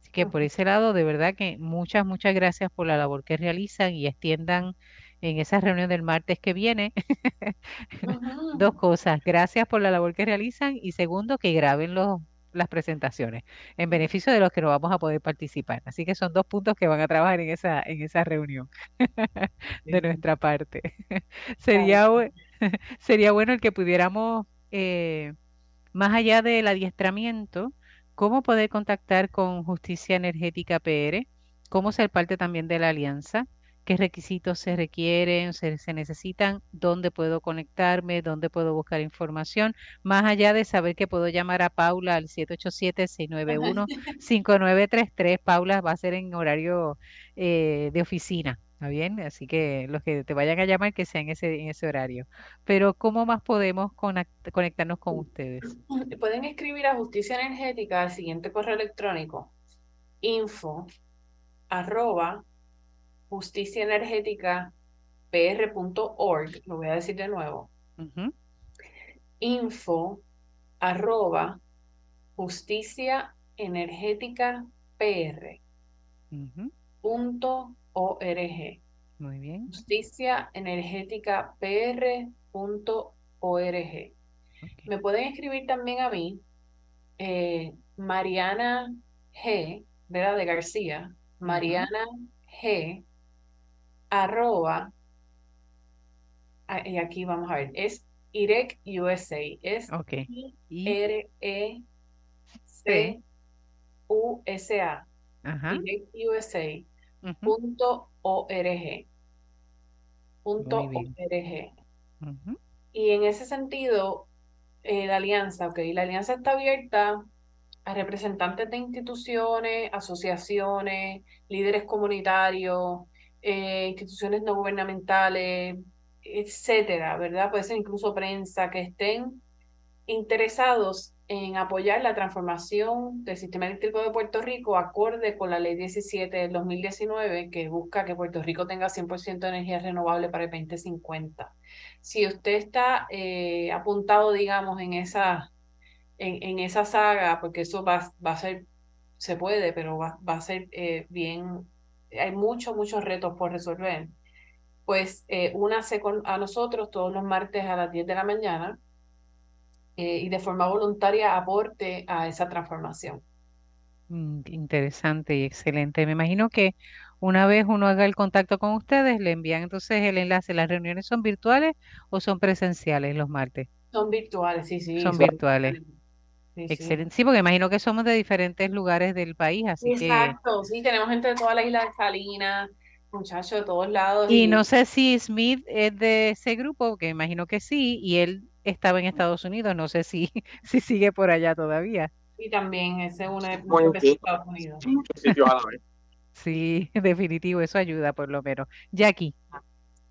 A: Así que por ese lado, de verdad que muchas, muchas gracias por la labor que realizan y extiendan en esa reunión del martes que viene. Dos cosas. Gracias por la labor que realizan y segundo, que graben los, las presentaciones en beneficio de los que no vamos a poder participar. Así que son dos puntos que van a trabajar en esa, en esa reunión de nuestra parte. sería, sería bueno el que pudiéramos, eh, más allá del adiestramiento, cómo poder contactar con Justicia Energética PR, cómo ser parte también de la alianza qué requisitos se requieren, se, necesitan, dónde puedo conectarme, dónde puedo buscar información, más allá de saber que puedo llamar a Paula al 787-691-5933. Paula va a ser en horario eh, de oficina. ¿Está bien? Así que los que te vayan a llamar que sean ese, en ese horario. Pero ¿cómo más podemos conectarnos con ustedes?
C: Pueden escribir a Justicia Energética al siguiente correo electrónico info arroba justicia energética pr.org, lo voy a decir de nuevo, info arroba justicia energética pr punto org.
A: Muy bien.
C: Justicia energética pr punto org. Me pueden escribir también a mí, eh, Mariana G, ¿verdad? De García, Mariana G arroba, ah, y aquí vamos a ver, es IREC USA, es I-R-E-C-U-S-A, IREC USA, punto org, punto org. Y en ese sentido, eh, la alianza, ok, la alianza está abierta a representantes de instituciones, asociaciones, líderes comunitarios, eh, instituciones no gubernamentales, etcétera, ¿verdad? Puede ser incluso prensa, que estén interesados en apoyar la transformación del sistema eléctrico de Puerto Rico acorde con la ley 17 del 2019 que busca que Puerto Rico tenga 100% de energía renovable para el 2050. Si usted está eh, apuntado, digamos, en esa, en, en, esa saga, porque eso va, va a ser, se puede, pero va, va a ser eh, bien, hay muchos, muchos retos por resolver, pues eh, únase con, a nosotros todos los martes a las 10 de la mañana eh, y de forma voluntaria aporte a esa transformación.
A: Mm, interesante y excelente. Me imagino que una vez uno haga el contacto con ustedes, le envían entonces el enlace. ¿Las reuniones son virtuales o son presenciales los martes?
C: Son virtuales, sí, sí.
A: Son virtuales. Sí, Excelente. Sí. porque imagino que somos de diferentes lugares del país, así
C: que... Exacto, sí, tenemos gente de toda la isla de Salinas, muchachos de todos lados.
A: Y, no sé si Smith es de ese grupo, que imagino que sí, y él estaba en Estados Unidos, no sé si, si sigue por allá todavía.
C: Y también ese es una de los Estados Unidos.
A: Sí, definitivo, eso ayuda por lo menos. Jackie.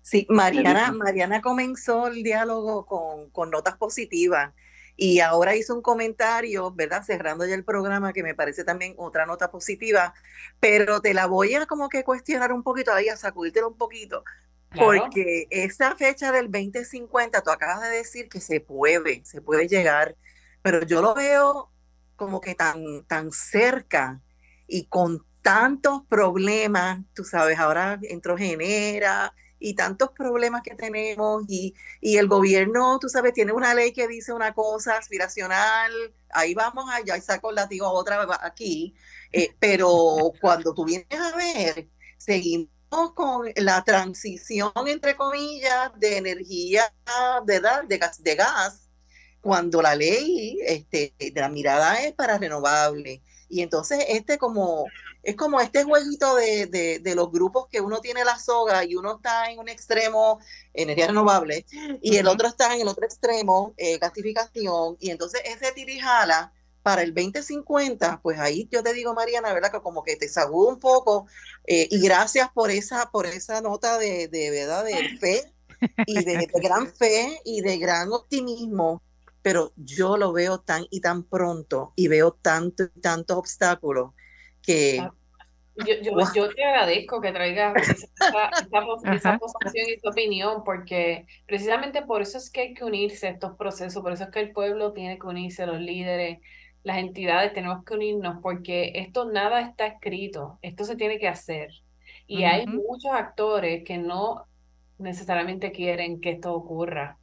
D: Sí, Mariana, Mariana comenzó el diálogo con, con notas positivas y ahora hizo un comentario, ¿verdad? Cerrando ya el programa, que me parece también otra nota positiva, pero te la voy a como que cuestionar un poquito ahí, a sacudírtelo un poquito, porque esa fecha del 2050, tú acabas de decir que se puede, se puede llegar, pero yo lo veo como que tan, tan cerca y con tantos problemas, tú sabes, ahora entró Genera y tantos problemas que tenemos y, y el gobierno, tú sabes, tiene una ley que dice una cosa aspiracional, ahí vamos allá y saco el latigo otra vez aquí, eh, pero cuando tú vienes a ver, seguimos con la transición, entre comillas, de energía. De gas, de gas cuando la ley este, de la mirada es para renovable. Y entonces este como, es como este jueguito de, de, los grupos que uno tiene la soga y uno está en un extremo, energía renovable, y el otro está en el otro extremo, eh, gasificación, y entonces ese tirijala para el 2050, pues ahí yo te digo, Mariana, ¿verdad? Que como que te sacudo un poco eh, y gracias por esa, por esa nota de, de ¿verdad? De fe y de, gran fe y de gran optimismo, pero yo lo veo tan y tan pronto y veo tanto y tantos obstáculos que...
C: Ah, yo, yo, yo, te agradezco que traigas esa, esa, posición y tu opinión, porque precisamente por eso es que hay que unirse a estos procesos, por eso es que el pueblo tiene que unirse, los líderes, las entidades tenemos que unirnos porque esto nada está escrito, esto se tiene que hacer. Y hay muchos actores que no necesariamente quieren que esto ocurra.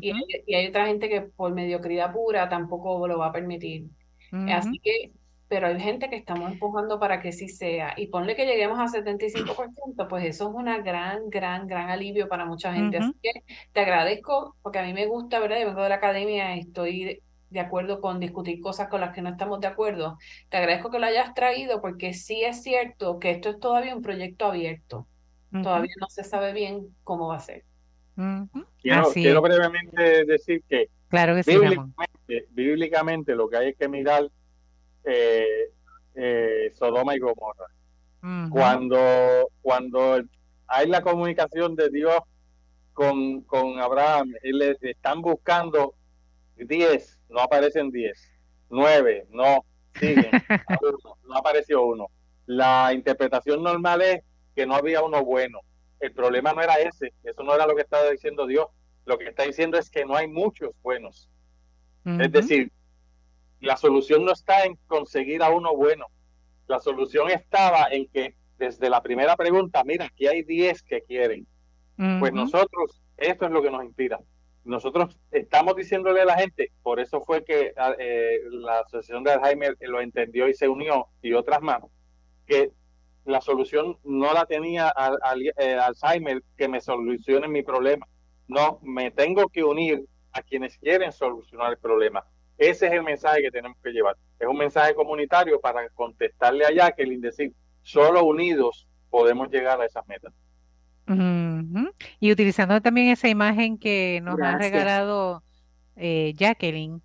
C: y, hay, otra gente que por mediocridad pura tampoco lo va a permitir. Así que, pero hay gente que estamos empujando para que sí sea. Y ponle que lleguemos a 75%, pues eso es una gran, gran, gran alivio para mucha gente. Así que te agradezco porque a mí me gusta, ¿verdad? Yo vengo de la academia, estoy de acuerdo con discutir cosas con las que no estamos de acuerdo. Te agradezco que lo hayas traído porque sí es cierto que esto es todavía un proyecto abierto. Todavía no se sabe bien cómo va a ser.
B: quiero, brevemente decir que,
A: claro
B: bíblicamente, lo que hay es que mirar eh, eh, Sodoma y Gomorra. Cuando, cuando hay la comunicación de Dios con, con Abraham, le están buscando 10, no aparecen 10. 9, no, siguen. no apareció uno. La interpretación normal es que no había uno bueno. El problema no era ese, eso no era lo que estaba diciendo Dios. Lo que está diciendo es que no hay muchos buenos. Es decir, la solución no está en conseguir a uno bueno. La solución estaba en que desde la primera pregunta, mira, aquí hay 10 que quieren. Pues nosotros, esto es lo que nos inspira nosotros estamos diciéndole a la gente, por eso fue que ah, eh, la Asociación de Alzheimer lo entendió y se unió, y otras más, que la solución no la tenía al, eh, Alzheimer que me solucione mi problema. No, me tengo que unir a quienes quieren solucionar el problema. Ese es el mensaje que tenemos que llevar. Es un mensaje comunitario para contestarle a Jacqueline, decir, solo unidos podemos llegar a esas metas.
A: Y utilizando también esa imagen que nos ha regalado eh, Jacqueline,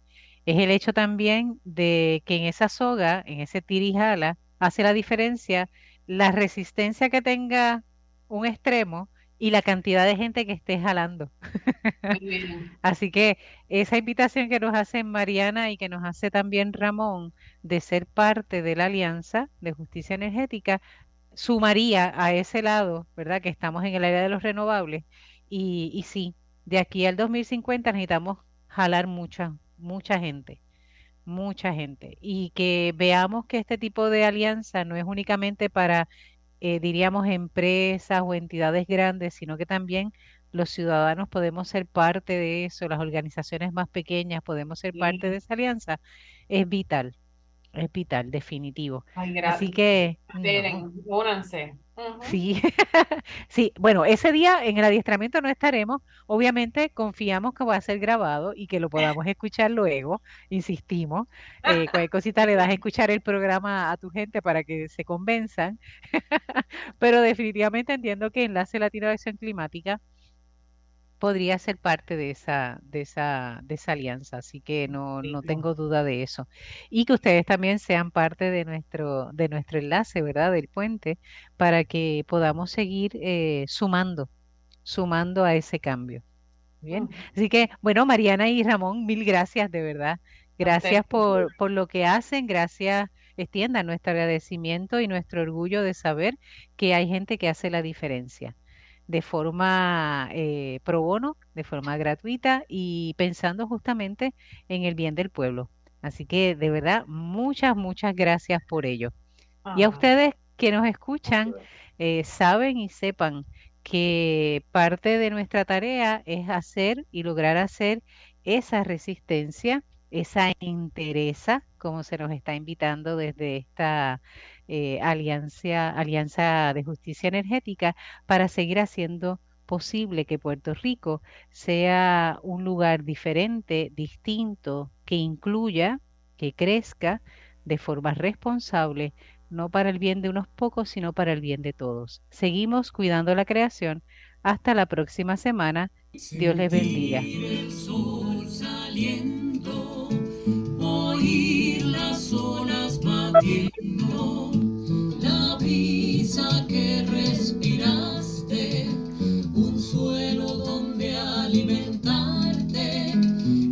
A: es el hecho también de que en esa soga, en ese tirijala, hace la diferencia la resistencia que tenga un extremo y la cantidad de gente que esté jalando. Así que esa invitación que nos hace Mariana y que nos hace también Ramón de ser parte de la Alianza de Justicia Energética sumaría a ese lado, ¿verdad? Que estamos en el área de los renovables. Y, y sí, de aquí al 2050 necesitamos jalar mucha, mucha gente, mucha gente. Y que veamos que este tipo de alianza no es únicamente para eh, diríamos, empresas o entidades grandes, sino que también los ciudadanos podemos ser parte de eso, las organizaciones más pequeñas podemos ser parte de esa alianza, es vital, es vital, definitivo. Así que...
C: Esperen, únanse.
A: Sí, sí, bueno, ese día en el adiestramiento no estaremos. Obviamente confiamos que va a ser grabado y que lo podamos escuchar luego, insistimos. Eh, cualquier cosita le das a escuchar el programa a tu gente para que se convenzan. Pero definitivamente entiendo que Enlace Latino de Acción Climática podría ser parte de esa, de esa, de esa alianza, así que no, no tengo duda de eso. Y que ustedes también sean parte de nuestro, de nuestro enlace, ¿verdad? Del puente, para que podamos seguir eh, sumando, sumando a ese cambio. Bien. Así que, bueno, Mariana y Ramón, mil gracias de verdad. Gracias por, por lo que hacen, gracias extiendan nuestro agradecimiento y nuestro orgullo de saber que hay gente que hace la diferencia de forma eh, pro bono, de forma gratuita y pensando justamente en el bien del pueblo. Así que de verdad, muchas, muchas gracias por ello. Y a ustedes que nos escuchan, eh, saben y sepan que parte de nuestra tarea es hacer y lograr hacer esa resistencia, esa interesa, como se nos está invitando desde esta eh, alianza, alianza de Justicia Energética para seguir haciendo posible que Puerto Rico sea un lugar diferente, distinto, que incluya, que crezca de forma responsable, no para el bien de unos pocos, sino para el bien de todos. Seguimos cuidando la creación. Hasta la próxima semana. Dios les bendiga.
E: Que respiraste, un suelo donde alimentarte,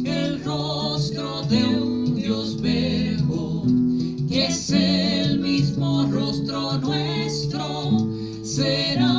E: el rostro de un Dios viejo, que es el mismo rostro nuestro, será.